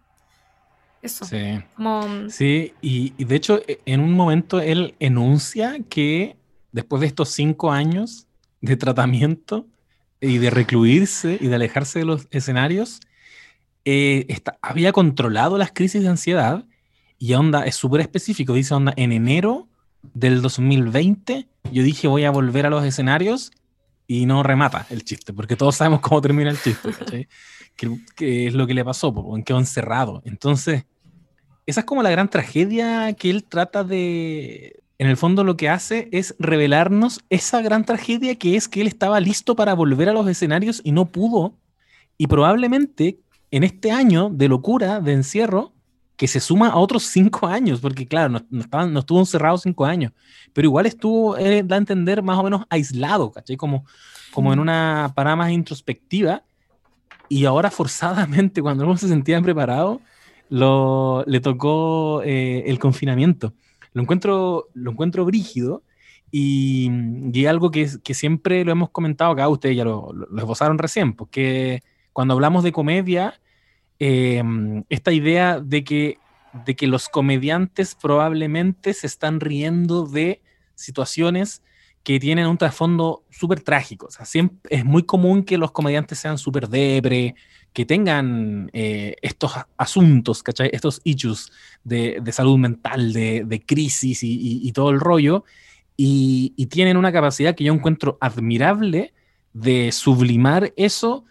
Eso. Sí. Como, Sí, y, y de hecho, e- en un momento él enuncia que después de estos cinco años de tratamiento y de recluirse y de alejarse de los escenarios, eh, está- había controlado las crisis de ansiedad y onda, es súper específico, dice onda, en enero del 2020 yo dije voy a volver a los escenarios y no remata el chiste, porque todos sabemos cómo termina el chiste, ¿cachai? [LAUGHS] Que, que es lo que le pasó, porque quedó encerrado. Entonces, esa es como la gran tragedia que él trata de... En el fondo lo que hace es revelarnos esa gran tragedia que es que él estaba listo para volver a los escenarios y no pudo. Y probablemente en este año de locura, de encierro, que se suma a otros cinco años, porque claro, no, no estaban- no estuvo encerrado cinco años, pero igual estuvo, eh, da a entender, más o menos aislado, ¿cachai? Como, como en una parada más introspectiva. Y ahora forzadamente, [LAUGHS] cuando no se sentían preparados, lo, le tocó eh, el confinamiento. Lo encuentro, lo encuentro brígido y, y algo que, que siempre lo hemos comentado acá, ustedes ya lo, lo, lo esbozaron recién, porque cuando hablamos de comedia, eh, esta idea de que, de que los comediantes probablemente se están riendo de situaciones que tienen un trasfondo súper trágico. Es muy común que los comediantes sean súper depre, que tengan eh, estos asuntos, ¿cachai? Estos issues de, salud mental, de, crisis y, todo el rollo, y tienen una capacidad que yo encuentro admirable de sublimar eso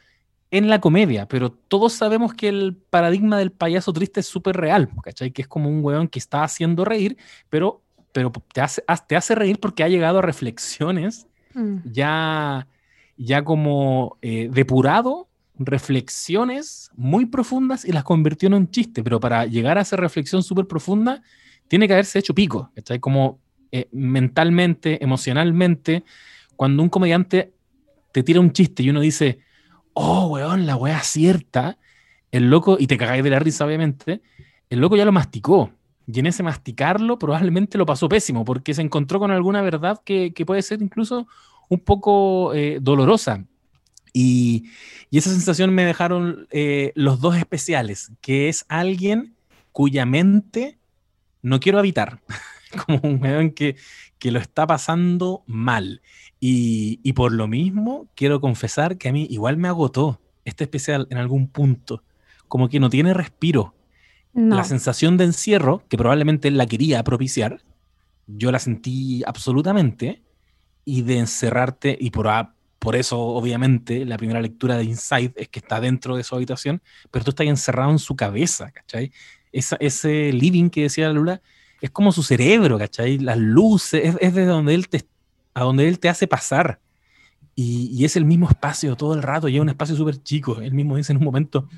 en la comedia, pero todos sabemos que el paradigma del payaso triste es súper real, ¿cachai? Que es como un weón que está haciendo reír, pero, pero te, hace, te hace reír porque ha llegado a reflexiones Mm. ya, ya como eh, depurado reflexiones muy profundas y las convirtió en un chiste, pero para llegar a esa reflexión súper profunda tiene que haberse hecho pico, ¿cachai? Como eh, mentalmente, emocionalmente, cuando un comediante te tira un chiste y uno dice, oh, weón, la weá cierta, el loco, y te cagáis de la risa, obviamente, el loco ya lo masticó. Y en ese masticarlo probablemente lo pasó pésimo, porque se encontró con alguna verdad que, que puede ser incluso un poco eh, dolorosa. Y, y, esa sensación me dejaron eh, los dos especiales, que es alguien cuya mente no quiero habitar, [LAUGHS] como un weón que, que lo está pasando mal. Y, y, por lo mismo, quiero confesar que a mí igual me agotó este especial en algún punto, como que no tiene respiro. No. La sensación de encierro, que probablemente él la quería propiciar, yo la sentí absolutamente, y de encerrarte, y por, por eso, obviamente, la primera lectura de Inside es que está dentro de su habitación, pero tú estás encerrado en su cabeza, ¿cachai? Esa, ese living que decía Lula es como su cerebro, ¿cachai? Las luces, es, es de donde él te, a donde él te hace pasar. Y, y, es el mismo espacio todo el rato, y es un espacio súper chico. Él mismo dice en un momento,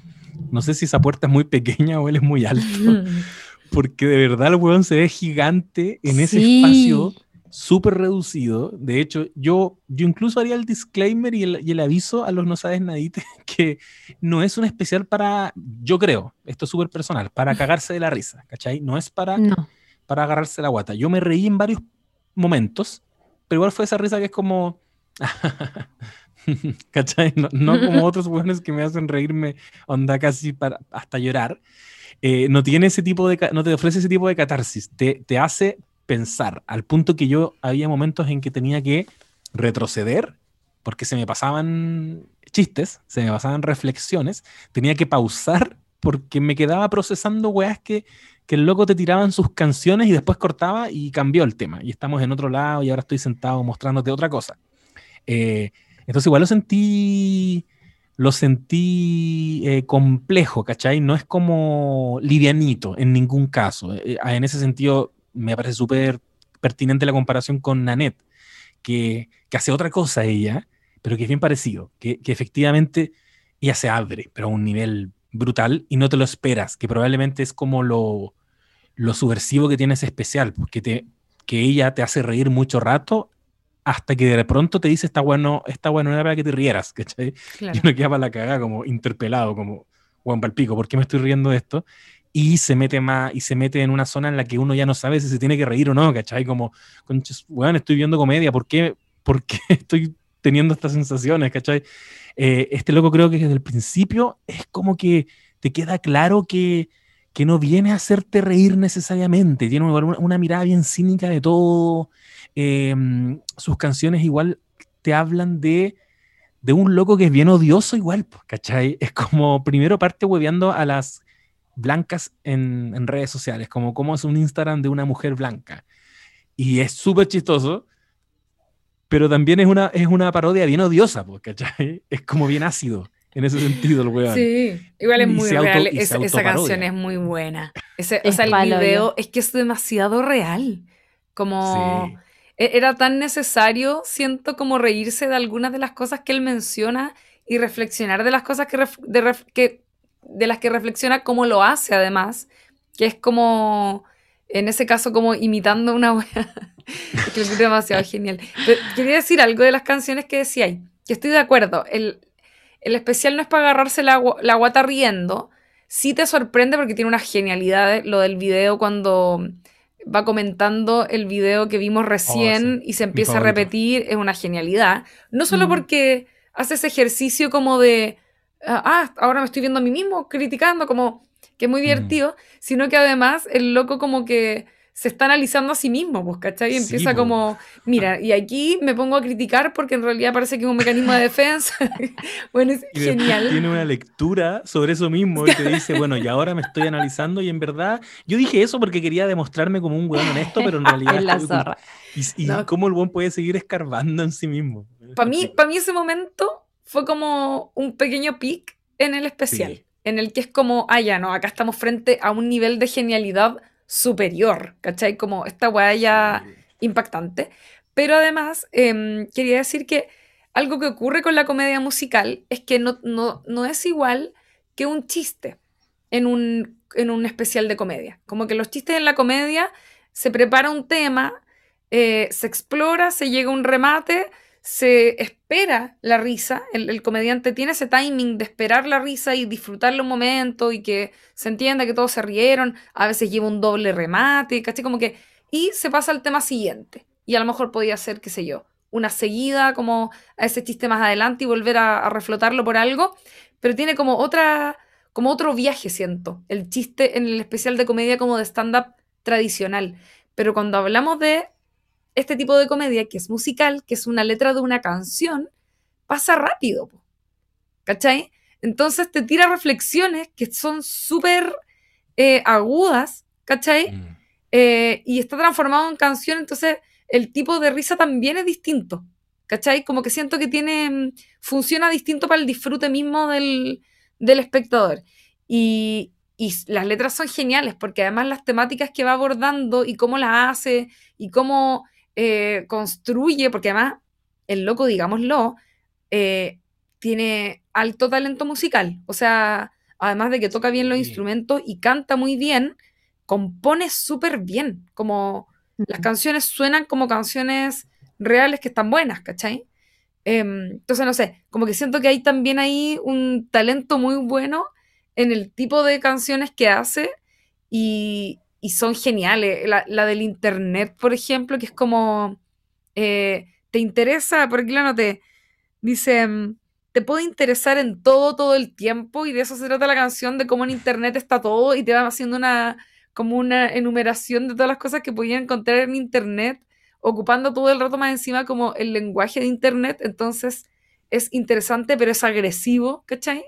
no sé si esa puerta es muy pequeña o él es muy alto, [LAUGHS] porque de verdad el weón se ve gigante en ese sí. espacio súper reducido. De hecho, yo, yo incluso haría el disclaimer y el, y el, aviso a los no sabes nadite [LAUGHS] que no es un especial para, yo creo, esto es súper personal, para cagarse de la risa, ¿cachai? No es para, no. para agarrarse la guata. Yo me reí en varios momentos, pero igual fue esa risa que es como... [LAUGHS] ¿Cachai? No, no, como [LAUGHS] otros buenos que me hacen reírme, onda casi para, hasta llorar. Eh, no tiene ese tipo de, no te ofrece ese tipo de catarsis, te, te hace pensar, al punto que yo había momentos en que tenía que retroceder, porque se me pasaban chistes, se me pasaban reflexiones, tenía que pausar porque me quedaba procesando weas que, que el loco te tiraban sus canciones y después cortaba y cambió el tema. Y estamos en otro lado y ahora estoy sentado mostrándote otra cosa. Eh, entonces igual lo sentí, lo sentí eh, complejo, ¿cachai? No es como livianito en ningún caso. Eh, en ese sentido me parece súper pertinente la comparación con Nanette, que, que, hace otra cosa ella, pero que es bien parecido, que, que efectivamente ella se abre, pero a un nivel brutal y no te lo esperas, que probablemente es como lo, lo subversivo que tiene ese especial, porque te, que ella te hace reír mucho rato hasta que de pronto te dice, está bueno, está bueno, era para que te rieras, ¿cachai? Claro. Y uno queda para la cagada como interpelado, como, Juan Palpico, ¿por qué me estoy riendo de esto? Y se mete más, y se mete en una zona en la que uno ya no sabe si se tiene que reír o no, ¿cachai? Como, conches, weón, estoy viendo comedia, ¿por qué, ¿por qué [LAUGHS] estoy teniendo estas sensaciones, ¿cachai? Eh, este loco creo que desde el principio es como que te queda claro que, que no viene a hacerte reír necesariamente, tiene una, mirada bien cínica de todo, em, sus canciones igual te hablan de, de un loco que es bien odioso igual, ¿cachai? Es como primero parte hueveando a las blancas en, en redes sociales, como cómo es un Instagram de una mujer blanca. Y es súper chistoso, pero también es una, es una parodia bien odiosa, ¿cachai? Es como bien ácido en ese sentido el weón. Sí, igual es Y muy auto- real. se Esa, canción es muy buena. Ese, o Es sea, el palo, video es que es demasiado real. Como Sí. e- era tan necesario, siento, como reírse de algunas de las cosas que él menciona y reflexionar de las cosas que, ref- de, ref- que- de las que reflexiona, cómo lo hace además, que es como, en ese caso, como imitando una wea. [LAUGHS] Es que lo encuentro demasiado genial. Pero quería decir algo de las canciones que decía ahí, que estoy de acuerdo. El, el especial no es para agarrarse la, la guata riendo. Sí te sorprende porque tiene una genialidad lo del video cuando va comentando el video que vimos recién y se empieza a repetir. Es una genialidad. No solo Mm. porque hace ese ejercicio como de, ah, ah, ahora me estoy viendo a mí mismo criticando, como que es muy divertido, sino que además el loco como que se está analizando a sí mismo, pues, ¿cachai? Y empieza po. como, mira, y aquí me pongo a criticar porque en realidad parece que es un mecanismo de defensa. [LAUGHS] bueno, es Y genial. tiene una lectura sobre eso mismo y te dice, bueno, y ahora me estoy analizando y en verdad, yo dije eso porque quería demostrarme como un weón honesto, pero en [LAUGHS] realidad... Es la zorra. Y, y No. cómo el weón puede seguir escarbando en sí mismo. Para mí, para mí ese momento fue como un pequeño pic en el especial, Sí. En el que es como, ah, ya no, acá estamos frente a un nivel de genialidad superior, ¿cachai? Como esta weá ya impactante. Pero además, em, quería decir que algo que ocurre con la comedia musical es que no, no, no es igual que un chiste en un, en un especial de comedia. Como que los chistes en la comedia se prepara un tema, eh, se explora, se llega a un remate, se espera la risa, el, comediante tiene ese timing de esperar la risa y disfrutarle un momento y que se entienda que todos se rieron, a veces lleva un doble remate, ¿cachai? Como que, y se pasa al tema siguiente. Y a lo mejor podía ser, qué sé yo, una seguida como a ese chiste más adelante y volver a, a reflotarlo por algo, pero tiene como otra, como otro viaje, siento, el chiste en el especial de comedia como de stand-up tradicional. Pero cuando hablamos de este tipo de comedia, que es musical, que es una letra de una canción, pasa rápido, po. ¿cachai? Entonces te tira reflexiones que son súper eh, agudas, ¿cachai? Mm. Eh, y está transformado en canción, entonces el tipo de risa también es distinto, ¿cachai? Como que siento que tiene, mm, funciona distinto para el disfrute mismo del, del espectador. Y, y las letras son geniales, porque además las temáticas que va abordando y cómo las hace y cómo eh, construye, porque además el loco, digámoslo, eh, tiene alto talento musical, o sea, además de que toca bien los Sí. instrumentos y canta muy bien, compone súper bien, como las canciones suenan como canciones reales que están buenas, ¿cachai? Em, entonces, no sé, como que siento que hay también ahí un talento muy bueno en el tipo de canciones que hace y, y son geniales. La, la del internet, por ejemplo, que es como, eh, ¿te interesa? Por aquí la noté. Dice, mm, te puede interesar en todo, todo el tiempo y de eso se trata la canción, de cómo en internet está todo y te va haciendo una, como una enumeración de todas las cosas que podían encontrar en internet, ocupando todo el rato más encima como el lenguaje de internet, entonces es interesante, pero es agresivo, ¿cachai?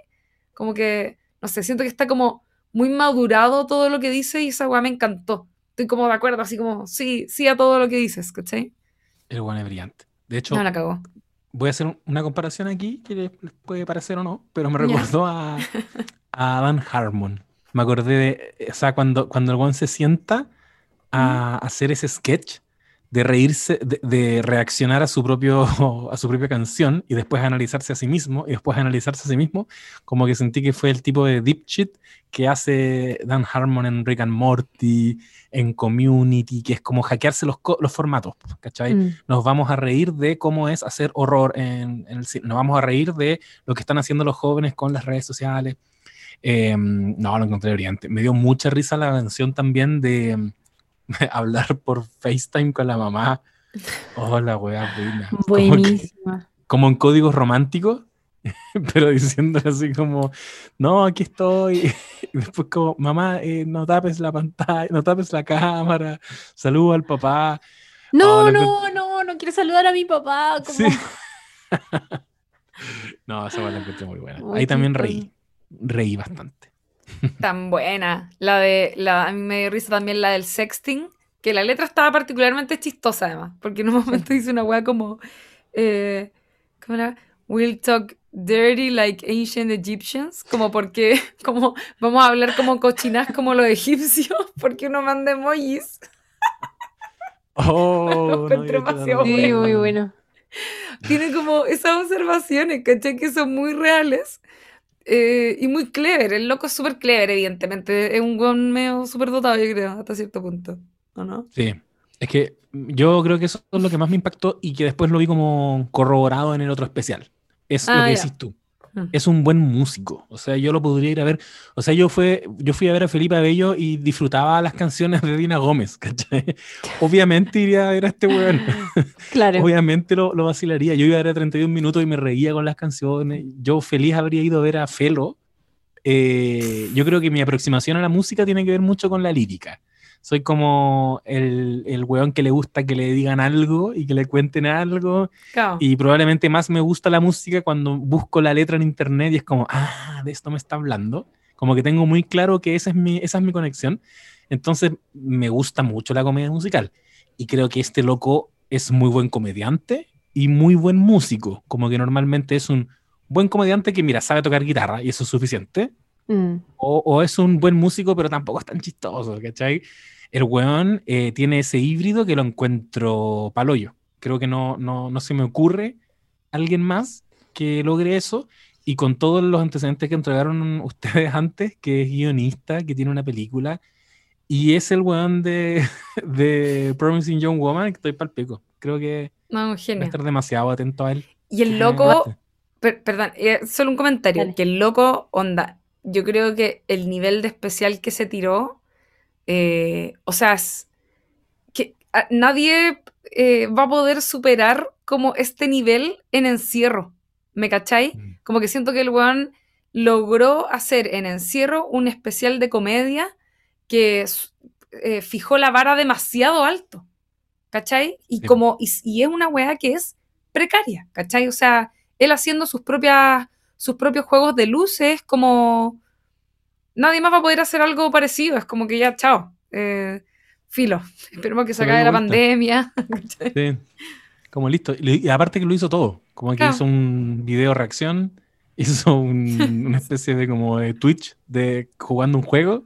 Como que, no sé, siento que está como muy madurado todo lo que dice y esa weá me encantó. Estoy como de acuerdo, así como, sí, sí a todo lo que dices, ¿cachai? El weón es brillante. De hecho, No la cagó. voy a hacer un- una comparación aquí que les puede parecer o no, pero me recordó a, a Dan Harmon. Me acordé de, o sea, cuando, cuando el weón se sienta a hacer ese sketch de reírse, de, de reaccionar a su, propio, [LAUGHS] a su propia canción y después analizarse a sí mismo y después analizarse a sí mismo, como que sentí que fue el tipo de deep shit que hace Dan Harmon en Rick and Morty, en Community, que es como hackearse los, los formatos, ¿cachai? Mm. nos vamos a reír de cómo es hacer horror en, en el cine, nos vamos a reír de lo que están haciendo los jóvenes con las redes sociales. Eh, no, lo encontré brillante. Me dio mucha risa la canción también de [LAUGHS] hablar por FaceTime con la mamá. Oh, la wea buena. Buenísima. como en códigos románticos, [LAUGHS] pero diciendo así como, no, aquí estoy. [LAUGHS] Y después como, mamá, eh, no tapes la pantalla, no tapes la cámara, saludo al papá. No, Oh, no, no, no quiero saludar a mi papá. Como... Sí. no, esa fue la encontré muy buena. Muy Ahí también reí, reí bastante. [LAUGHS] Tan buena. La de, la, a mí me dio risa también la del sexting, que la letra estaba particularmente chistosa además, porque en un momento dice una weá como, eh, ¿cómo era? We'll talk dirty like ancient Egyptians, como porque, [LAUGHS] como vamos a hablar como cochinas como los egipcios, [LAUGHS] porque uno manda emojis. Oh, demasiado Sí, bueno. muy bueno. Tiene como esas observaciones, ¿cachai? Que son muy reales. Eh, y muy clever, el loco es súper clever, evidentemente. Es un weón medio súper dotado, yo creo, hasta cierto punto. ¿O no? Sí, es que yo creo que eso es lo que más me impactó y que después lo vi como corroborado en el otro especial. Es lo Ah, que ya. decís tú. Mm. Es un buen músico. O sea, yo lo podría ir a ver. O sea, yo, fue, yo fui a ver a Felipe Abello y disfrutaba las canciones de Dina Gómez, [LAUGHS] ¿cachai? Obviamente iría a ver a este weón. [LAUGHS] Claro. Obviamente lo, lo vacilaría. Yo iba a ver a 31 minutos y me reía con las canciones. Yo feliz habría ido a ver a Felo. Eh, yo creo que mi aproximación a la música tiene que ver mucho con la lírica. Soy como el, el weón que le gusta que le digan algo y que le cuenten algo. Claro. Y probablemente más me gusta la música cuando busco la letra en internet y es como, ah, de esto me está hablando. Como que tengo muy claro que esa es mi, esa es mi conexión. Entonces me gusta mucho la comedia musical. Y creo que este loco es muy buen comediante y muy buen músico. Como que normalmente es un buen comediante que, mira, sabe tocar guitarra y eso es suficiente. Mm. O, o es un buen músico, pero tampoco es tan chistoso, ¿cachai? El weón eh, tiene ese híbrido que lo encuentro paloyo. Creo que no, no, no se me ocurre alguien más que logre eso. Y con todos los antecedentes que entregaron [LAUGHS] ustedes antes, que es guionista, que tiene una película, y es el weón de, [LAUGHS] de Promising Young Woman, que estoy pa'l pico. Creo que No, voy a estar demasiado atento a él. Y el loco, per- perdón, eh, solo un comentario, Dale. que el loco, onda, yo creo que el nivel de especial que se tiró, eh, o sea, es que ah, nadie eh, va a poder superar como este nivel en encierro, ¿me cachai? Mm. Como que siento que el weón logró hacer en encierro un especial de comedia que eh, fijó la vara demasiado alto, ¿cachai? Y, Sí. como, y, y es una weá que es precaria, ¿cachai? O sea, él haciendo sus propias sus propios juegos de luces, como nadie más va a poder hacer algo parecido, es como que ya, chao, eh, filo, [LAUGHS] esperemos que se acabe la pandemia. [LAUGHS] Sí, como listo. Y, aparte que lo hizo todo. Como que Claro. hizo un video reacción, [LAUGHS] hizo un- una especie de como de Twitch de jugando un juego.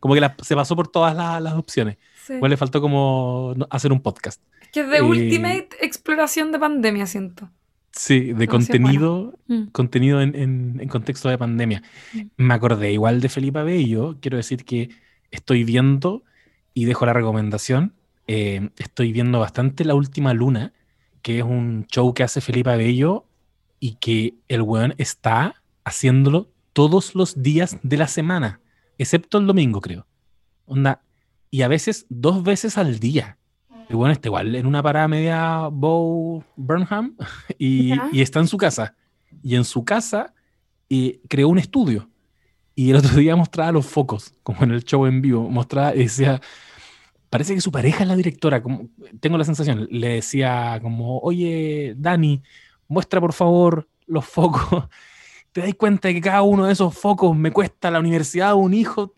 Como que la- se pasó por todas la- las opciones. Sí. Igual le faltó como hacer un podcast. Es que es de eh, ultimate exploración de pandemia, siento. Sí, de contenido, Mm. contenido en, en- en contexto de pandemia. Mm. Me acordé igual de Felipe Abello. Quiero decir que estoy viendo, y dejo la recomendación, eh, estoy viendo bastante La Última Luna, que es un show que hace Felipe Abello y que el weón está haciéndolo todos los días de la semana, excepto el domingo, creo. Onda, y a veces dos veces al día. El weón está igual en una parada media Bow Burnham [LAUGHS] y, y está en su casa. Y en su casa eh, creó un estudio. Y el otro [LAUGHS] día mostraba los focos, como en el show en vivo. Mostraba y decía, parece que su pareja es la directora. Como, tengo la sensación, le decía como, oye, Dani, muestra por favor los focos. [LAUGHS] ¿Te das cuenta de que cada uno de esos focos me cuesta la universidad un hijo?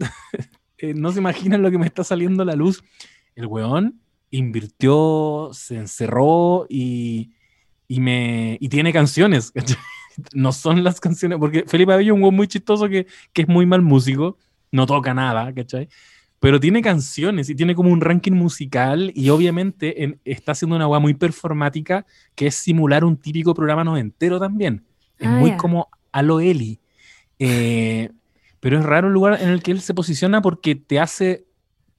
Eh, no se imaginan lo que me está saliendo a la luz. El weón invirtió, se encerró y, y, me, y tiene canciones. [LAUGHS] No son las canciones, porque Felipe Abello es un muy chistoso que, que es muy mal músico, no toca nada, ¿cachai? Pero tiene canciones y tiene como un ranking musical y obviamente en- está haciendo una weá muy performática que es simular un típico programa noventero también. Es Ah, muy como a lo Eli. Eh, pero es raro el lugar en el que él se posiciona porque te hace,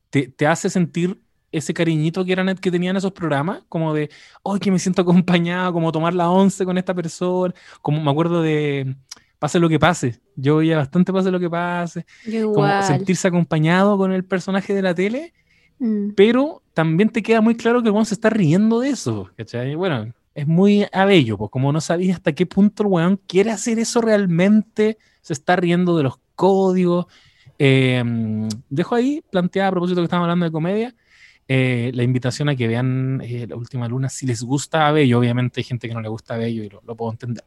te, te hace sentir ese cariñito que, eran, que tenían esos programas, como de, hoy que me siento acompañado, como tomar la once con esta persona, como me acuerdo de Pase lo que pase, yo veía bastante Pase lo que pase, como sentirse acompañado con el personaje de la tele, Mm. pero también te queda muy claro que el se está riendo de eso, ¿cachai? Bueno, es muy abello, pues como no sabía hasta qué punto el weón quiere hacer eso realmente, se está riendo de los códigos. Eh, dejo ahí planteada a propósito que estamos hablando de comedia, eh, la invitación a que vean eh, La Última Luna si les gusta Abello. Obviamente hay gente que no le gusta Abello y lo, lo puedo entender.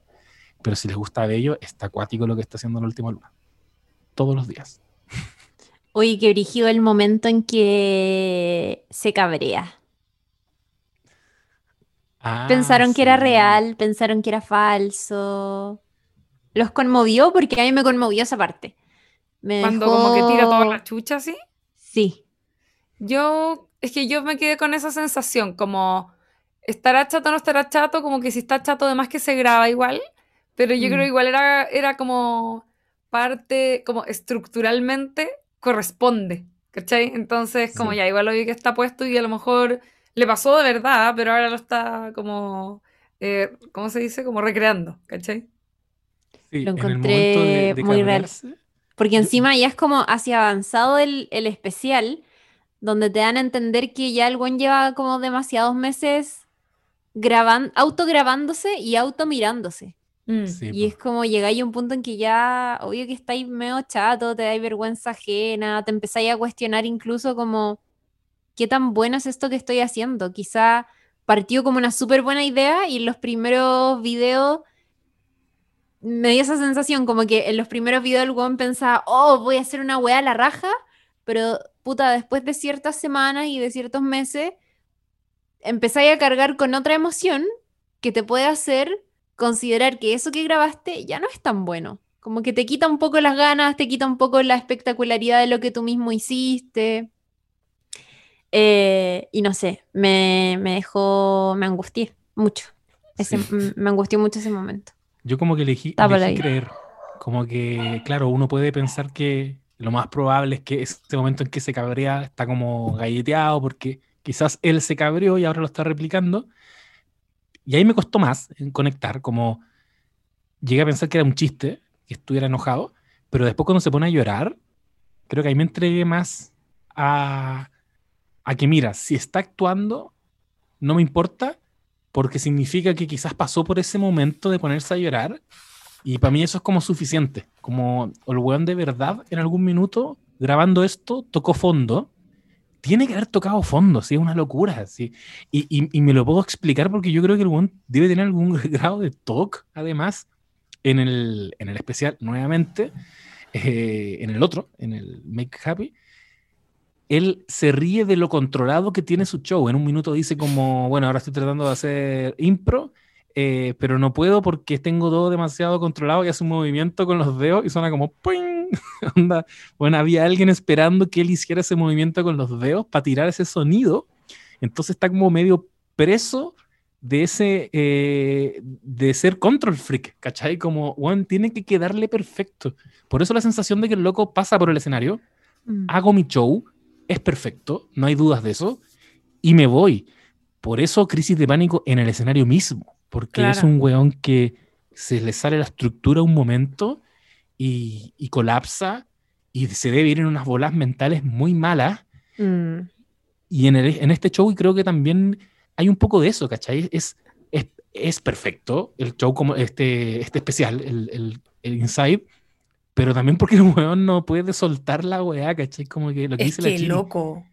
Pero si les gusta Abello, está acuático lo que está haciendo La Última Luna. Todos los días. Oye, que brígido el momento en que se cabrea. Ah, Pensaron que era sí. real, pensaron que era falso. Los conmovió porque a mí me conmovió esa parte. Me Cuando como que tira toda la chucha así. Sí, Yo, es que yo me quedé con esa sensación, como estará chato o no estará chato, como que si está chato además que se graba igual, pero yo Mm. creo igual era, era como parte, como estructuralmente corresponde, ¿cachai? Entonces, como Sí. ya, igual lo vi que está puesto y a lo mejor le pasó de verdad, pero ahora lo está como, eh, ¿cómo se dice? Como recreando, ¿cachai? Sí, Lo en el encontré momento de- de muy real. porque encima ya es como hacia avanzado el, el especial, donde te dan a entender que ya el buen lleva como demasiados meses graban, autograbándose y automirándose. Mm. sí, Y es como llegáis a un punto en que ya, obvio que estáis medio chato, te dais vergüenza ajena, te empezáis a cuestionar incluso como, ¿qué tan bueno es esto que estoy haciendo? Quizá partió como una súper buena idea y en los primeros videos me dio esa sensación, como que en los primeros videos el weón pensaba, oh, voy a hacer una weá a la raja, pero puta, después de ciertas semanas y de ciertos meses, empezáis a cargar con otra emoción que te puede hacer considerar que eso que grabaste ya no es tan bueno. Como que te quita un poco las ganas, te quita un poco la espectacularidad de lo que tú mismo hiciste. Eh, y no sé, me, me dejó, me angustié mucho. Ese- Sí. Me angustió mucho ese momento. Yo como que elegí, elegí creer. Como que, claro, uno puede pensar que lo más probable es que este momento en que se cabrea está como galleteado porque quizás él se cabreó y ahora lo está replicando. Y ahí me costó más en conectar, como llegué a pensar que era un chiste, que estuviera enojado, pero después cuando se pone a llorar, creo que ahí me entregué más a, a que, mira, si está actuando, no me importa, porque significa que quizás pasó por ese momento de ponerse a llorar, y para mí eso es como suficiente, como el weón de verdad en algún minuto grabando esto tocó fondo, tiene que haber tocado fondo, sí, es una locura, sí. Y, y- me lo puedo explicar porque yo creo que el weón debe tener algún [LAUGHS] grado de talk, además, en el, en el especial, nuevamente, eh, en el otro, en el Make Happy, él se ríe de lo controlado que tiene su show. En un minuto dice como, bueno, ahora estoy tratando de hacer impro, eh, pero no puedo porque tengo todo demasiado controlado y hace un movimiento con los dedos y suena como ¡puing! [LAUGHS] Onda, bueno, había alguien esperando que él hiciera ese movimiento con los dedos para tirar ese sonido. Entonces está como medio preso de ese, eh, de ser control freak, ¿cachai? Como, bueno, tiene que quedarle perfecto. Por eso la sensación de que el loco pasa por el escenario, Mm. hago mi show, es perfecto, no hay dudas de eso, y me voy. Por eso crisis de pánico en el escenario mismo, porque es un weón que se le sale la estructura un momento y, y colapsa y se debe ir en unas bolas mentales muy malas. Mm. Y en, el- en este show creo que también hay un poco de eso, ¿cachai? Es, es, es perfecto el show como este, este especial, el, el, el Inside, pero también porque el weón no puede soltar la weá, ¿cachai? Como que lo que Es dice la que Chini. loco.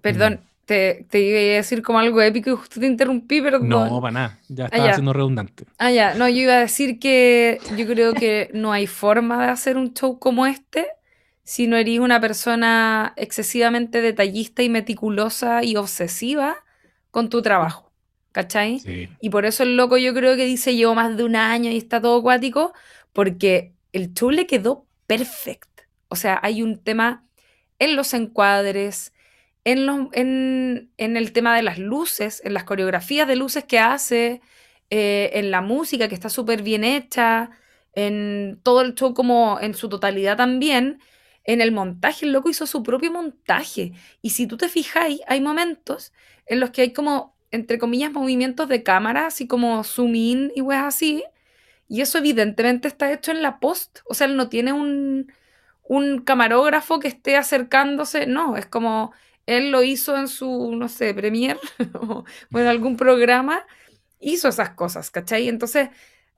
Perdón, te, te iba a decir como algo épico y justo te interrumpí, perdón. No, para nada, ya estaba ya. siendo redundante. Ah, ya, no, yo iba a decir que yo creo que no hay forma de hacer un show como este si no eres una persona excesivamente detallista y meticulosa y obsesiva con tu trabajo, ¿cachai? Sí. Y por eso el loco yo creo que dice llevo más de un año y está todo acuático, porque el show le quedó perfecto. O sea, hay un tema en los encuadres, en, el tema de las luces, en las coreografías de luces que hace, eh, en la música que está súper bien hecha, en todo el show como en su totalidad también. En el montaje, el loco hizo su propio montaje. Y si tú te fijáis, hay momentos en los que hay como, entre comillas, movimientos de cámara, así como zoom in y weas así. Y eso evidentemente está hecho en la post. O sea, él no tiene un, un camarógrafo que esté acercándose. No, es como él lo hizo en su, no sé, Premiere [LAUGHS] o en algún programa hizo esas cosas, ¿cachai? Entonces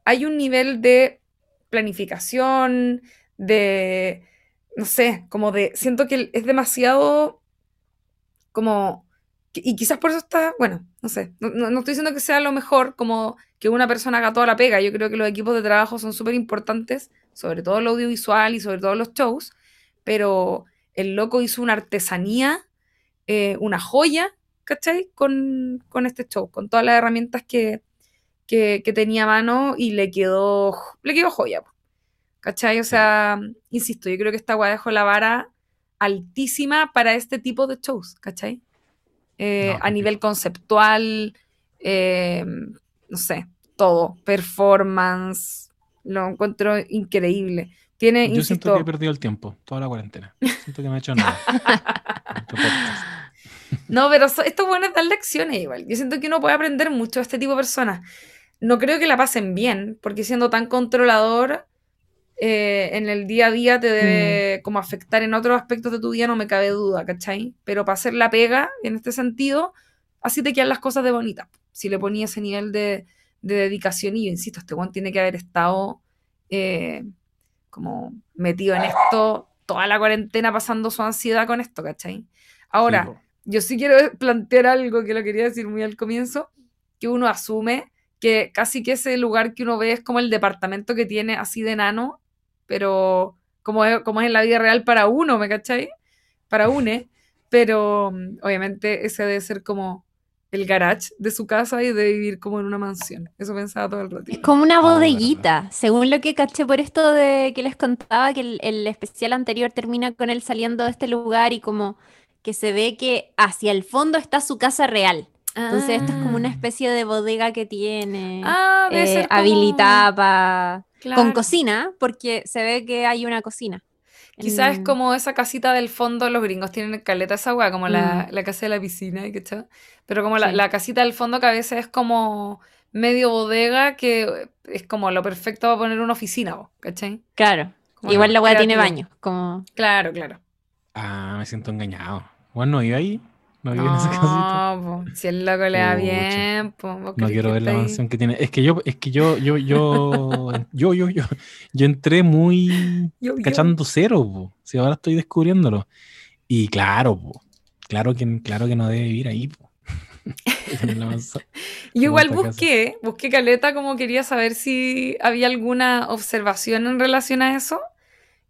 hay un nivel de planificación, de, no sé, como de, siento que es demasiado como, y quizás por eso está, bueno, no sé, no, no estoy diciendo que sea lo mejor como que una persona haga toda la pega, yo creo que los equipos de trabajo son súper importantes, sobre todo el audiovisual y sobre todo los shows, pero el loco hizo una artesanía, eh, una joya, ¿cachai? Con, con, este show, con todas las herramientas que, que, que, tenía a mano y le quedó, le quedó joya, ¿cachai? O sea, insisto, yo creo que esta guay dejó la vara altísima para este tipo de shows, ¿cachai? Eh, no, a nivel conceptual, eh, no sé, todo, performance, lo encuentro increíble. Tiene, Yo insisto, siento que he perdido el tiempo, toda la cuarentena. Siento que no he hecho nada. [LAUGHS] no, pero so, esto es bueno es dar lecciones igual. Yo siento que uno puede aprender mucho de este tipo de personas. No creo que la pasen bien, porque siendo tan controlador, eh, en el día a día te debe mm. como afectar en otros aspectos de tu día, no me cabe duda, ¿cachai? Pero para hacer la pega, en este sentido, así te quedan las cosas de bonita. Si le ponía ese nivel de, de dedicación, y yo insisto, este Juan tiene que haber estado eh, como metido en esto toda la cuarentena pasando su ansiedad con esto, ¿cachai? Ahora, sí, yo sí quiero [LAUGHS] plantear algo que lo quería decir muy al comienzo, que uno asume que casi que ese lugar que uno ve es como el departamento que tiene así de enano, pero como es, como es en la vida real para uno, ¿me cachai? Para une, pero obviamente ese debe ser como el garage de su casa y de vivir como en una mansión. Eso pensaba todo el rato. Es como una bodeguita, oh, según lo que caché por esto de que les contaba, que el, el, especial anterior termina con él saliendo de este lugar y como que se ve que hacia el fondo está su casa real. Entonces ah. esto es como una especie de bodega que tiene ah, eh, como... habilitada para... Claro. con cocina, porque se ve que hay una cocina. Quizás es como esa casita del fondo, los gringos tienen caleta esa weá, como mm. la, la, casa de la piscina, ¿cachai? Pero como sí. la, la, casita del fondo que a veces es como medio bodega, que es como lo perfecto para poner una oficina, ¿cachai? Claro. Como Igual la weá tiene baño, como... Claro, claro. Ah, me siento engañado. Bueno, ¿y ahí? No, no, po, si el loco le da bien, po, no quiero ver la mansión que tiene. Es que yo, es que yo, yo, yo, [LAUGHS] yo, yo, yo, yo entré muy yo, yo. cachando cero, po. Si ahora estoy descubriéndolo. Y claro, po, claro que, claro que no debe vivir ahí, po. [LAUGHS] [LAUGHS] yo igual busqué, busqué caleta como quería saber si había alguna observación en relación a eso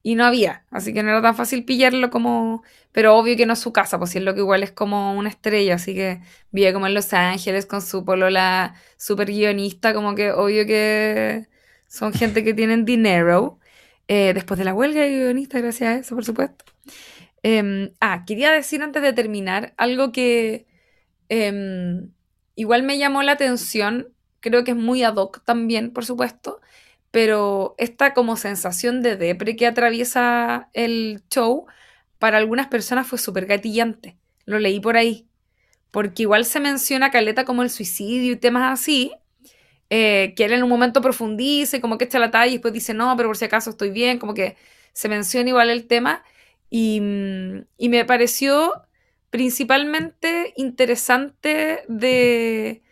y no había, así que no era tan fácil pillarlo como, pero obvio que no es su casa, pues si es lo que igual es como una estrella, así que vive como en Los Ángeles con su polola super guionista, como que obvio que son gente que tienen dinero, eh, después de la huelga de guionista, gracias a eso, por supuesto. Eh, ah, quería decir antes de terminar algo que eh, igual me llamó la atención, creo que es muy ad hoc también, por supuesto, pero esta como sensación de depre que atraviesa el show, para algunas personas fue súper gatillante. Lo leí por ahí. Porque igual se menciona Caleta como el suicidio y temas así, eh, que él en un momento profundice, como que echa la talla y después dice, no, pero por si acaso estoy bien, como que se menciona igual el tema. Y, y me pareció principalmente interesante de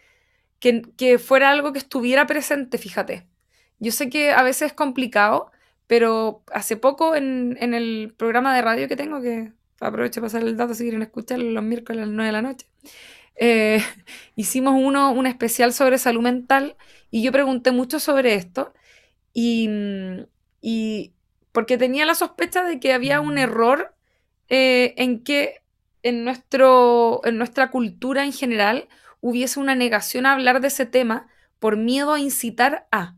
que, que fuera algo que estuviera presente, fíjate. Yo sé que a veces es complicado, pero hace poco en, en el programa de radio que tengo, que aprovecho para pasar el dato si quieren escucharlo los miércoles a las 9 de la noche, eh, [LAUGHS] hicimos uno, un especial sobre salud mental y yo pregunté mucho sobre esto y, y porque tenía la sospecha de que había un error eh, en que en, nuestro, en nuestra cultura en general hubiese una negación a hablar de ese tema por miedo a incitar a.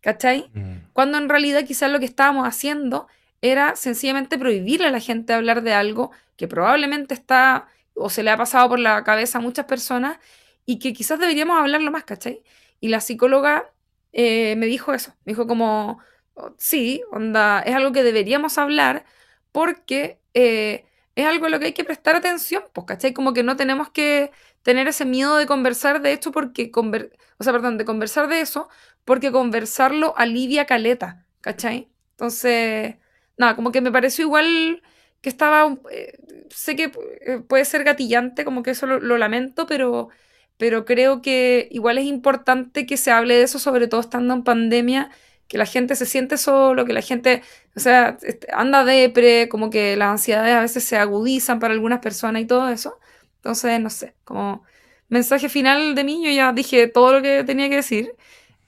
¿Cachai? Mm. Cuando en realidad quizás lo que estábamos haciendo era sencillamente prohibirle a la gente hablar de algo que probablemente está o se le ha pasado por la cabeza a muchas personas y que quizás deberíamos hablarlo más, ¿cachai? Y la psicóloga eh, me dijo eso, me dijo como, oh, sí, onda, es algo que deberíamos hablar porque eh, es algo a lo que hay que prestar atención, pues, ¿cachai? Como que no tenemos que tener ese miedo de conversar de esto porque, conver o sea, perdón, de conversar de eso porque conversarlo alivia caleta, ¿cachai? Entonces, nada, como que me pareció igual que estaba, eh, sé que eh, puede ser gatillante, como que eso lo, lo lamento, pero, pero creo que igual es importante que se hable de eso, sobre todo estando en pandemia, que la gente se siente solo, que la gente, o sea, anda depre, como que las ansiedades a veces se agudizan para algunas personas y todo eso. Entonces, no sé, como mensaje final de mí, yo ya dije todo lo que tenía que decir.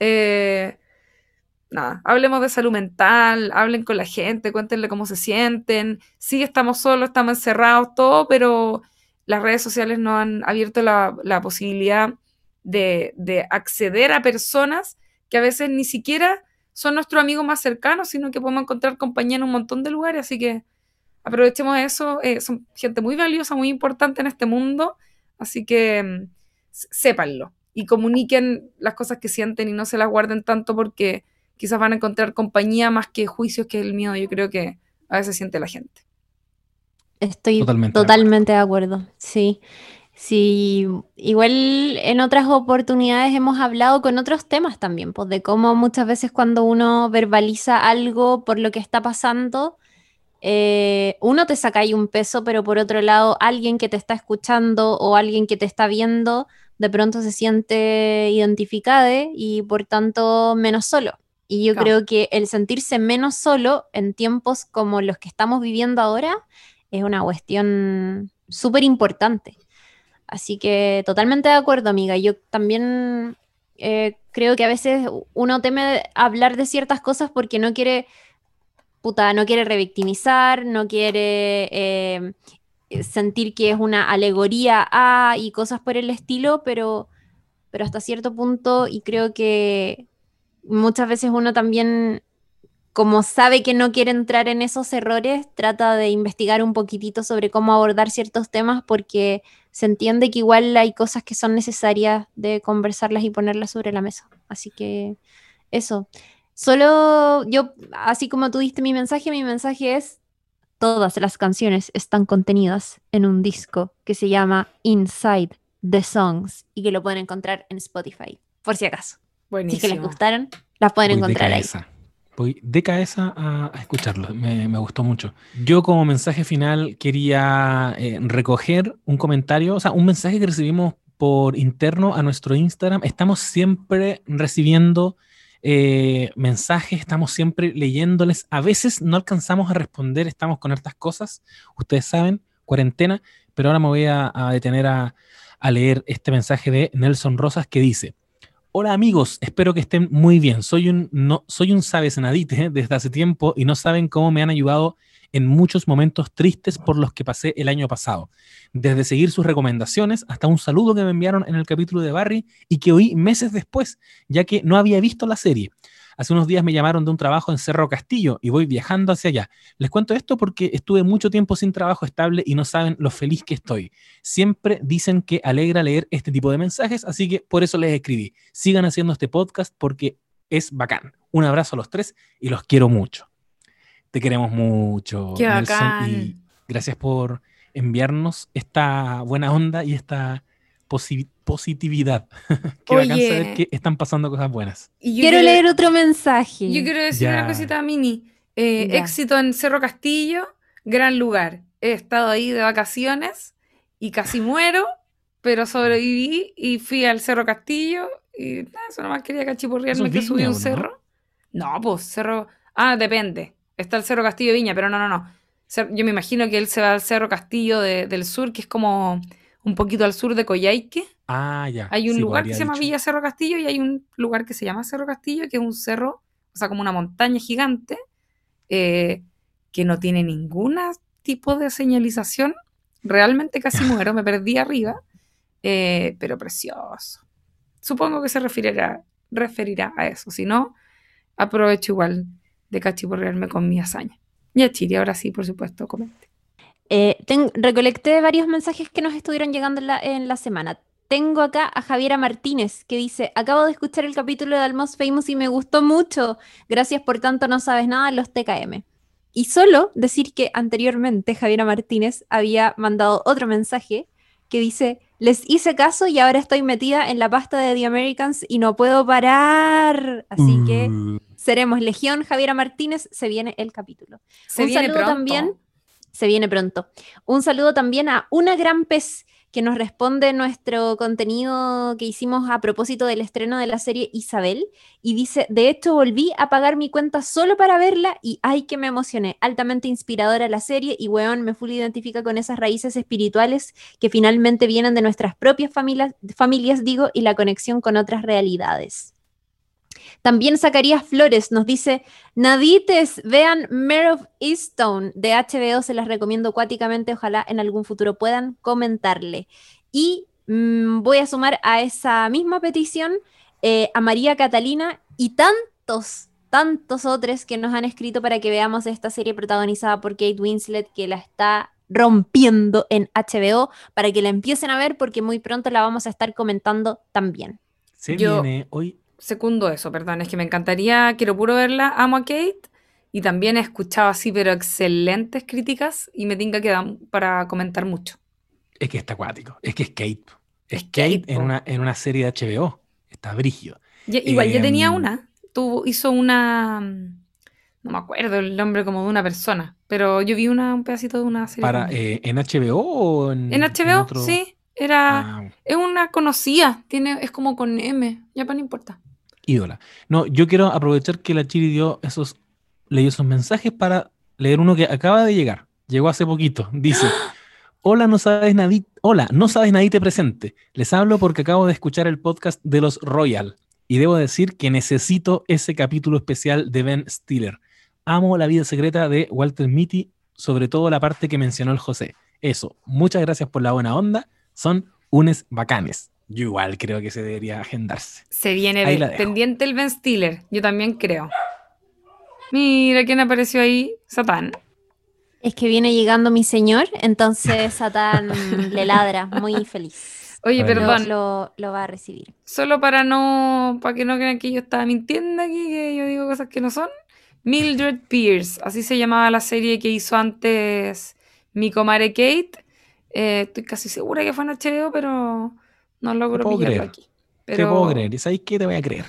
Eh, nada, hablemos de salud mental, hablen con la gente, cuéntenle cómo se sienten. Sí, estamos solos, estamos encerrados, todo, pero las redes sociales nos han abierto la, posibilidad de, de acceder a personas que a veces ni siquiera son nuestros amigos más cercanos, sino que podemos encontrar compañía en un montón de lugares, así que aprovechemos eso, eh, son gente muy valiosa, muy importante en este mundo, así que mm, sépanlo y comuniquen las cosas que sienten y no se las guarden tanto porque quizás van a encontrar compañía más que juicios que el miedo, yo creo que a veces siente la gente. Estoy totalmente, de, acuerdo. de acuerdo, sí. Sí, igual en otras oportunidades hemos hablado con otros temas también, pues de cómo muchas veces cuando uno verbaliza algo por lo que está pasando, eh, uno te saca ahí un peso, pero por otro lado, alguien que te está escuchando o alguien que te está viendo, de pronto se siente identificado y por tanto menos solo. Y yo creo que el sentirse menos solo en tiempos como los que estamos viviendo ahora es una cuestión súper importante. Así que totalmente de acuerdo, amiga. Yo también eh, creo que a veces uno teme hablar de ciertas cosas porque no quiere, puta, no quiere revictimizar, no quiere eh, sentir que es una alegoría a y cosas por el estilo, pero, pero hasta cierto punto, y creo que muchas veces uno también como sabe que no quiere entrar en esos errores, trata de investigar un poquitito sobre cómo abordar ciertos temas porque se entiende que igual hay cosas que son necesarias de conversarlas y ponerlas sobre la mesa. Así que eso. Solo yo, así como tú diste mi mensaje, mi mensaje es, todas las canciones están contenidas en un disco que se llama Inside the Songs y que lo pueden encontrar en Spotify, por si acaso. Buenísimo. Si que les gustaron, las pueden encontrar ahí. Voy de cabeza a, escucharlo, me, gustó mucho. Yo como mensaje final quería eh, recoger un comentario, o sea, un mensaje que recibimos por interno a nuestro Instagram. Estamos siempre recibiendo eh, mensajes, estamos siempre leyéndoles. A veces no alcanzamos a responder, estamos con estas cosas, ustedes saben, cuarentena, pero ahora me voy a, detener a, leer este mensaje de Nelson Rosas que dice, Hola amigos, espero que estén muy bien. Soy un, no, soy un nadite desde hace tiempo y no saben cómo me han ayudado en muchos momentos tristes por los que pasé el año pasado. Desde seguir sus recomendaciones hasta un saludo que me enviaron en el capítulo de Barry y que oí meses después, ya que no había visto la serie. Hace unos días me llamaron de un trabajo en Cerro Castillo y voy viajando hacia allá. Les cuento esto porque estuve mucho tiempo sin trabajo estable y no saben lo feliz que estoy. Siempre dicen que alegra leer este tipo de mensajes, así que por eso les escribí. Sigan haciendo este podcast porque es bacán. Un abrazo a los tres y los quiero mucho. Te queremos mucho, Nelson, y gracias por enviarnos esta buena onda y esta positividad. [LAUGHS] que bacán saber que están pasando cosas buenas. quiero, leer otro mensaje. Yo quiero decir una cosita mini. Eh, éxito en Cerro Castillo, gran lugar. He estado ahí de vacaciones y casi [LAUGHS] muero, pero sobreviví y fui al Cerro Castillo y eso nomás quería cachiporrearme que subí un cerro. No, pues Cerro... Ah, depende. Está el Cerro Castillo Viña, pero no, no, no. Yo me imagino que él se va al Cerro Castillo del Sur, que es como un poquito al sur de Coyhaique. Ah, ya. Hay un lugar que se llama Villa Cerro Castillo y hay un lugar que se llama Cerro Castillo, que es un cerro, o sea, como una montaña gigante, eh, que no tiene ningún tipo de señalización. Realmente casi [LAUGHS] muero, me perdí arriba, eh, pero precioso. Supongo que se referirá, referirá a eso. Si no, aprovecho igual de cachiporrearme con mi hazaña. Y a Chile, ahora sí, por supuesto, comente. Eh, recolecté varios mensajes que nos estuvieron llegando en la, semana. Tengo acá a Javiera Martínez que dice, acabo de escuchar el capítulo de Almost Famous y me gustó mucho. Gracias por tanto, no sabes nada los TKM. Y solo decir que anteriormente Javiera Martínez había mandado otro mensaje que dice, les hice caso y ahora estoy metida en la pasta de The Americans y no puedo parar. Así que uh. Seremos Legión Javiera Martínez, se viene el capítulo. Se Un viene saludo también se viene pronto. Un saludo también a Una Gran Pez, que nos responde nuestro contenido que hicimos a propósito del estreno de la serie Isabel y dice, de hecho volví a pagar mi cuenta solo para verla y ay que me emocioné, altamente inspiradora la serie y weón me full identifica con esas raíces espirituales que finalmente vienen de nuestras propias familias, familias digo, y la conexión con otras realidades. También Zacarías Flores nos dice, Nadites, vean Mare of Easttown de HBO, se las recomiendo acuáticamente, ojalá en algún futuro puedan comentarle. Y mm, voy a sumar a esa misma petición eh, a María Catalina y tantos, tantos otros que nos han escrito para que veamos esta serie protagonizada por Kate Winslet que la está rompiendo en HBO para que la empiecen a ver porque muy pronto la vamos a estar comentando también. Se Yo- viene hoy. Segundo eso, perdón, es que me encantaría, quiero puro verla, amo a Kate y también he escuchado así, pero excelentes críticas y me tinca que dan para comentar mucho. Es que está acuático. Es que es Kate. Es Es Kate Kate, en una, en una serie de HBO. Está brígido. Ya- igual ya tenía Em, una, tuvo, hizo una, mm, no me acuerdo el nombre como de una persona, pero yo vi una, un pedacito de una serie. Para, eh, ¿En HBO o en, en HBO, otro? sí, era, Ah, es una conocida, tiene, es como con M, ya para no importa. Ídola. No, yo quiero aprovechar que la Chiri dio esos, leyó esos mensajes para leer uno que acaba de llegar. Llegó hace poquito. Dice: [GASPS] Hola, no sabes nadie. Hola, no sabes nadie te presente. Les hablo porque acabo de escuchar el podcast de los Royal y debo decir que necesito ese capítulo especial de Ben Stiller. Amo la vida secreta de Walter Mitty, sobre todo la parte que mencionó el José. Eso, muchas gracias por la buena onda. Son unes bacanes. Yo igual creo que se debería agendarse. Se viene pendiente el Ben Stiller, yo también creo. Mira quién apareció ahí, Satán. Es que viene llegando mi señor, entonces Satán [LAUGHS] le ladra, muy feliz. Oye, Bueno. Perdón, lo- lo va a recibir. solo para no, para que no crean que yo estaba mintiendo aquí, que yo digo cosas que no son. Mildred Pierce, así se llamaba la serie que hizo antes mi comadre Kate. Eh, estoy casi segura que fue en HBO, pero no logro puedo pillarlo creer. aquí. Te Pero, puedo creer. ¿Y sabes qué? Te voy a creer.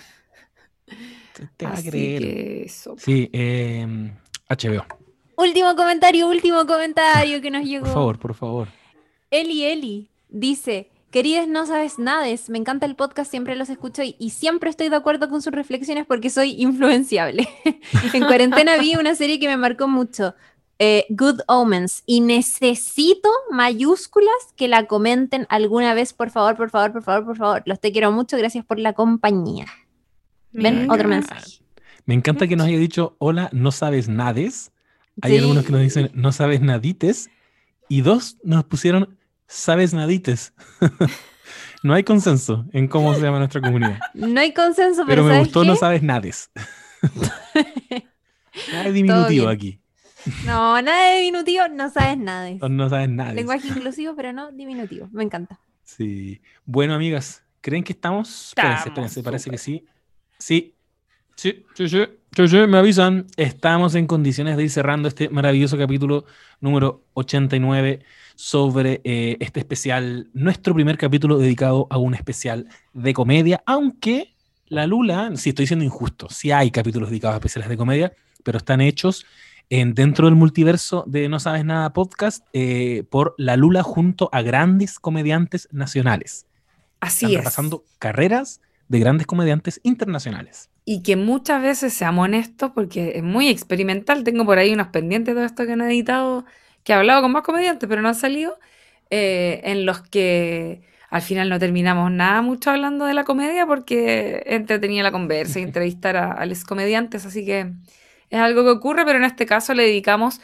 Te, te voy a creer. que eso. Sí, eh, HBO. Último comentario, último comentario que nos [LAUGHS] llegó. Por favor, por favor. Eli Eli dice, queridas no sabes nades, me encanta el podcast, siempre los escucho y, y siempre estoy de acuerdo con sus reflexiones porque soy influenciable. [LAUGHS] en cuarentena vi una serie que me marcó mucho, eh, Good Omens, y necesito mayúsculas que la comenten alguna vez, por favor, por favor, por favor, por favor. Los te quiero mucho, gracias por la compañía. Ven, Mira. otro mensaje. Me encanta que nos haya dicho, hola, no sabes nades. Hay Sí. algunos que nos dicen, no sabes nadites. Y dos nos pusieron, sabes nadites. [LAUGHS] no hay consenso en cómo se llama nuestra comunidad. No hay consenso, Pero pero, me ¿sabes gustó, qué? no sabes nades. [LAUGHS] Nada diminutivo aquí. No, nada de diminutivo, no sabes nada. No, no sabes nades. Lenguaje inclusivo, pero no diminutivo. Me encanta. Sí. Bueno, amigas, ¿creen que estamos? Espérense, espérense, parece que sí. Sí. Sí, sí, sí, sí, sí, me avisan. Estamos en condiciones de ir cerrando este maravilloso capítulo número 89 sobre eh, este especial, nuestro primer capítulo dedicado a un especial de comedia, aunque la Lula, si estoy siendo injusto, sí hay capítulos dedicados a especiales de comedia, pero están hechos en, dentro del multiverso de No Sabes Nada podcast eh, por la Lula junto a grandes comediantes nacionales. Así Están es. repasando carreras de grandes comediantes internacionales. Y que muchas veces, seamos honestos, porque es muy experimental, tengo por ahí unos pendientes de todo esto que no he editado, que he hablado con más comediantes, pero no han salido, eh, en los que al final no terminamos nada mucho hablando de la comedia porque entretenía la conversa y [LAUGHS] entrevistar a, a los comediantes, así que es algo que ocurre, pero en este caso le dedicamos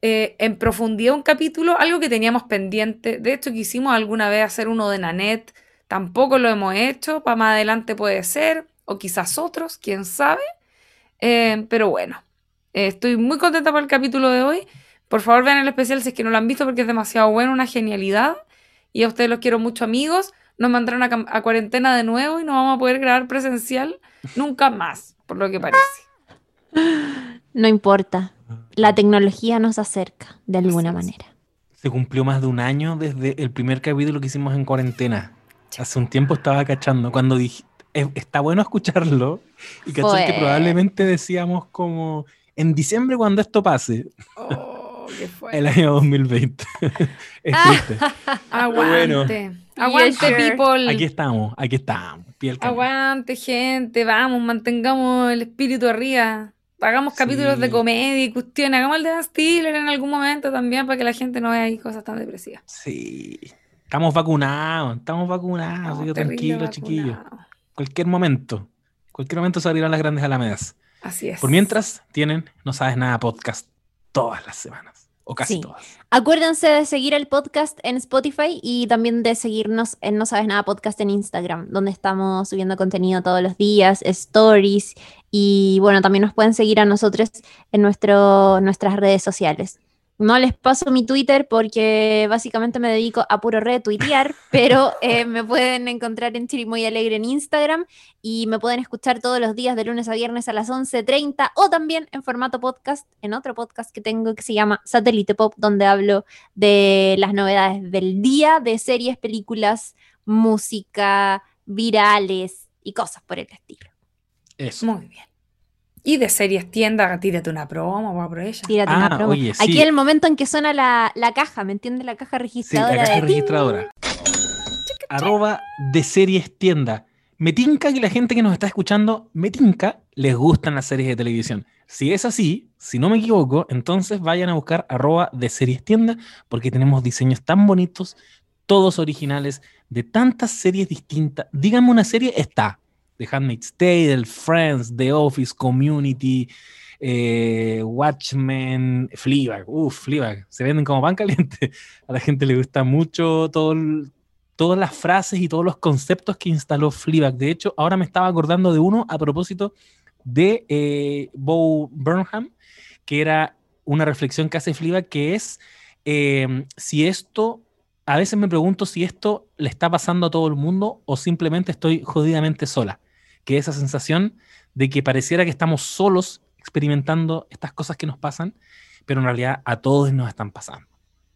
eh, en profundidad un capítulo, algo que teníamos pendiente, de hecho quisimos alguna vez hacer uno de Nanette, tampoco lo hemos hecho, para más adelante puede ser, o quizás otros, quién sabe. Eh, pero bueno, eh, estoy muy contenta por el capítulo de hoy. Por favor, vean el especial si es que no lo han visto porque es demasiado bueno, una genialidad. Y a ustedes los quiero mucho, amigos. Nos mandaron a, a cuarentena de nuevo y no vamos a poder grabar presencial nunca más, por lo que parece. No importa. La tecnología nos acerca de alguna Así es. manera. Se cumplió más de un año desde el primer capítulo que hicimos en cuarentena. Hace un tiempo estaba cachando cuando dije, "Eh, está bueno escucharlo y cachar que probablemente decíamos como en diciembre cuando esto pase. qué fue. [LAUGHS] El año 2020. [LAUGHS] es triste. [LAUGHS] Aguante. Aguante, Yes, sure. people. Aquí estamos, aquí estamos. Piel. Aguante, gente. Vamos, mantengamos el espíritu arriba. Hagamos Sí. capítulos de comedia y cuestiones. Hagamos el de Ben Stiller en algún momento también para que la gente no vea ahí cosas tan depresivas. Sí. Estamos vacunados, estamos vacunados, terrible tranquilos, chiquillos. Cualquier momento, cualquier momento se abrirán las grandes alamedas. Así es. Por mientras, tienen No Sabes Nada podcast todas las semanas, o casi Sí. todas. Acuérdense de seguir el podcast en Spotify y también de seguirnos en No Sabes Nada Podcast en Instagram, donde estamos subiendo contenido todos los días, stories y bueno, también nos pueden seguir a nosotros en nuestro, nuestras redes sociales. No les paso mi Twitter porque básicamente me dedico a puro retuitear, [LAUGHS] pero eh, me pueden encontrar en Chirimoy Alegre en Instagram y me pueden escuchar todos los días de lunes a viernes a las 11.30 o también en formato podcast en otro podcast que tengo que se llama Satélite Pop, donde hablo de las novedades del día, de series, películas, música, virales y cosas por el estilo. Eso. Muy bien. Y de series tienda, tírate una promo, va por ella. Tírate Ah, una promo. oye, sí. Aquí el momento en que suena la, la caja, ¿me entiendes? La caja Sí, registradora la caja de registradora. Arroba de series tienda. Me tinca que la gente que nos está escuchando, me tinca, les gustan las series de televisión. Si es así, si no me equivoco, entonces vayan a buscar arroba de series tienda porque tenemos diseños tan bonitos, todos originales, de tantas series distintas. Díganme una serie, está. The Handmaid's Tale, Friends, The Office, Community, eh, Watchmen, Fleabag. Uf, Fleabag. Se venden como pan [LAUGHS] caliente. A la gente le gusta mucho todo todas las frases y todos los conceptos que instaló Fleabag. De hecho, ahora me estaba acordando de uno a propósito de eh, Bo Burnham, que era una reflexión que hace Fleabag, que es eh, si esto, a veces me pregunto si esto le está pasando a todo el mundo o simplemente estoy jodidamente sola. Que esa sensación de que pareciera que estamos solos experimentando estas cosas que nos pasan, pero en realidad a todos nos están pasando.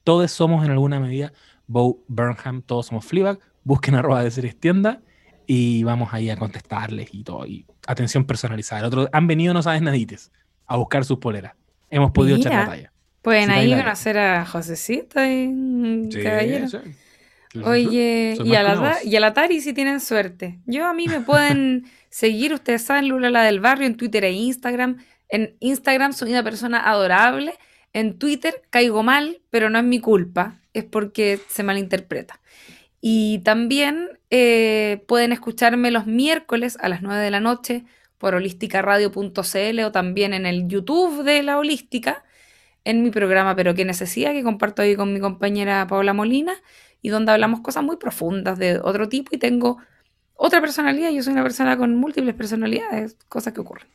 Todos somos en alguna medida Bo Burnham, todos somos Fleabag. Busquen arroba de series tienda y vamos ahí a contestarles y todo. Y atención personalizada. El otro, han venido, no sabes nadites, a buscar sus poleras. Hemos podido echar Mira. la talla. Pueden Sí, ahí conocer a Josecita y mm, caballero. sí. Sí, sí, sí. Oye, y a, la, y a la Tari si tienen suerte. Yo a mí me pueden [LAUGHS] seguir, ustedes saben, Lula la del barrio, en Twitter e Instagram. En Instagram soy una persona adorable. En Twitter caigo mal, pero no es mi culpa, es porque se malinterpreta. Y también eh, pueden escucharme los miércoles a las 9 de la noche por holísticaradio.cl o también en el YouTube de la Holística, en mi programa Pero qué necesidad, que comparto ahí con mi compañera Paola Molina y donde hablamos cosas muy profundas de otro tipo y tengo otra personalidad. Yo soy una persona con múltiples personalidades, cosas que ocurren.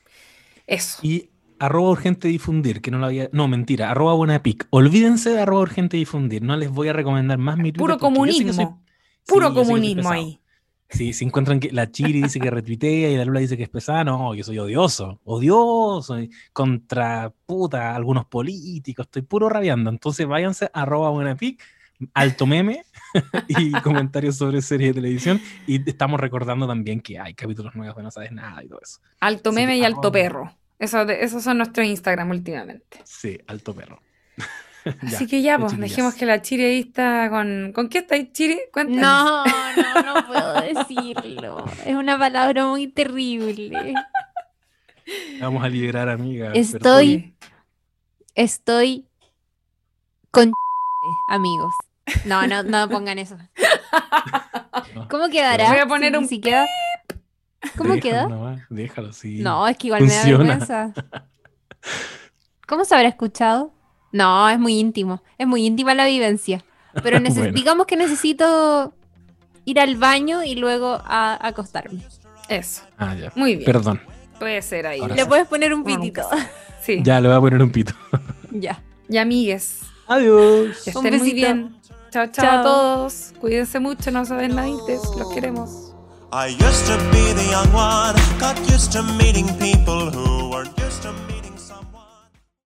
Eso. Y arroba urgente difundir, que no lo había. No, mentira, arroba buena pic. Olvídense de arroba urgente difundir. No les voy a recomendar más mi Twitter Puro soy- comunismo. Puro Sí, comunismo ahí. Sí, si encuentran que la Chiri dice que retuitea y la Lula dice que es pesada, no, yo soy odioso, odioso, contra puta algunos políticos, estoy puro rabiando. Entonces váyanse a arroba buenapic, alto meme [LAUGHS] y comentarios sobre series de televisión. Y estamos recordando también que hay capítulos nuevos de No Sabes Nada y todo eso. Alto Así meme que y alto perro. Eso de- esos son nuestros Instagram últimamente. Sí, alto perro. [LAUGHS] Así que ya, pues, dejemos que la Chiri ahí está con... ¿Con qué está ahí, Chiri? Cuéntanos. No, [LAUGHS] no, no puedo decirlo. Es una palabra muy terrible. Vamos a liberar, amiga. Estoy- Estoy con amigos. No, no, no pongan eso. ¿Cómo quedará? Voy a poner si- un si queda? ¿Cómo Déjalo queda? nomás, déjalo, sí. No, es que igual me da vergüenza. ¿Cómo se habrá escuchado? No, es muy íntimo. Es muy íntima la vivencia. Pero [LAUGHS] Bueno. digamos que necesito ir al baño y luego a acostarme. Eso. Ah, ya. Muy bien. Perdón. Puede ser ahí. Ahora Le puedes poner un pitito. Sí. Ya, le voy a poner un pito. ya. Y amigues, Adiós. que Un estén muy besito. bien. Chao, chao, Chao. a todos. Cuídense mucho, no saben nadites. Los queremos. I used to be the young one, got used to meeting people who weren't.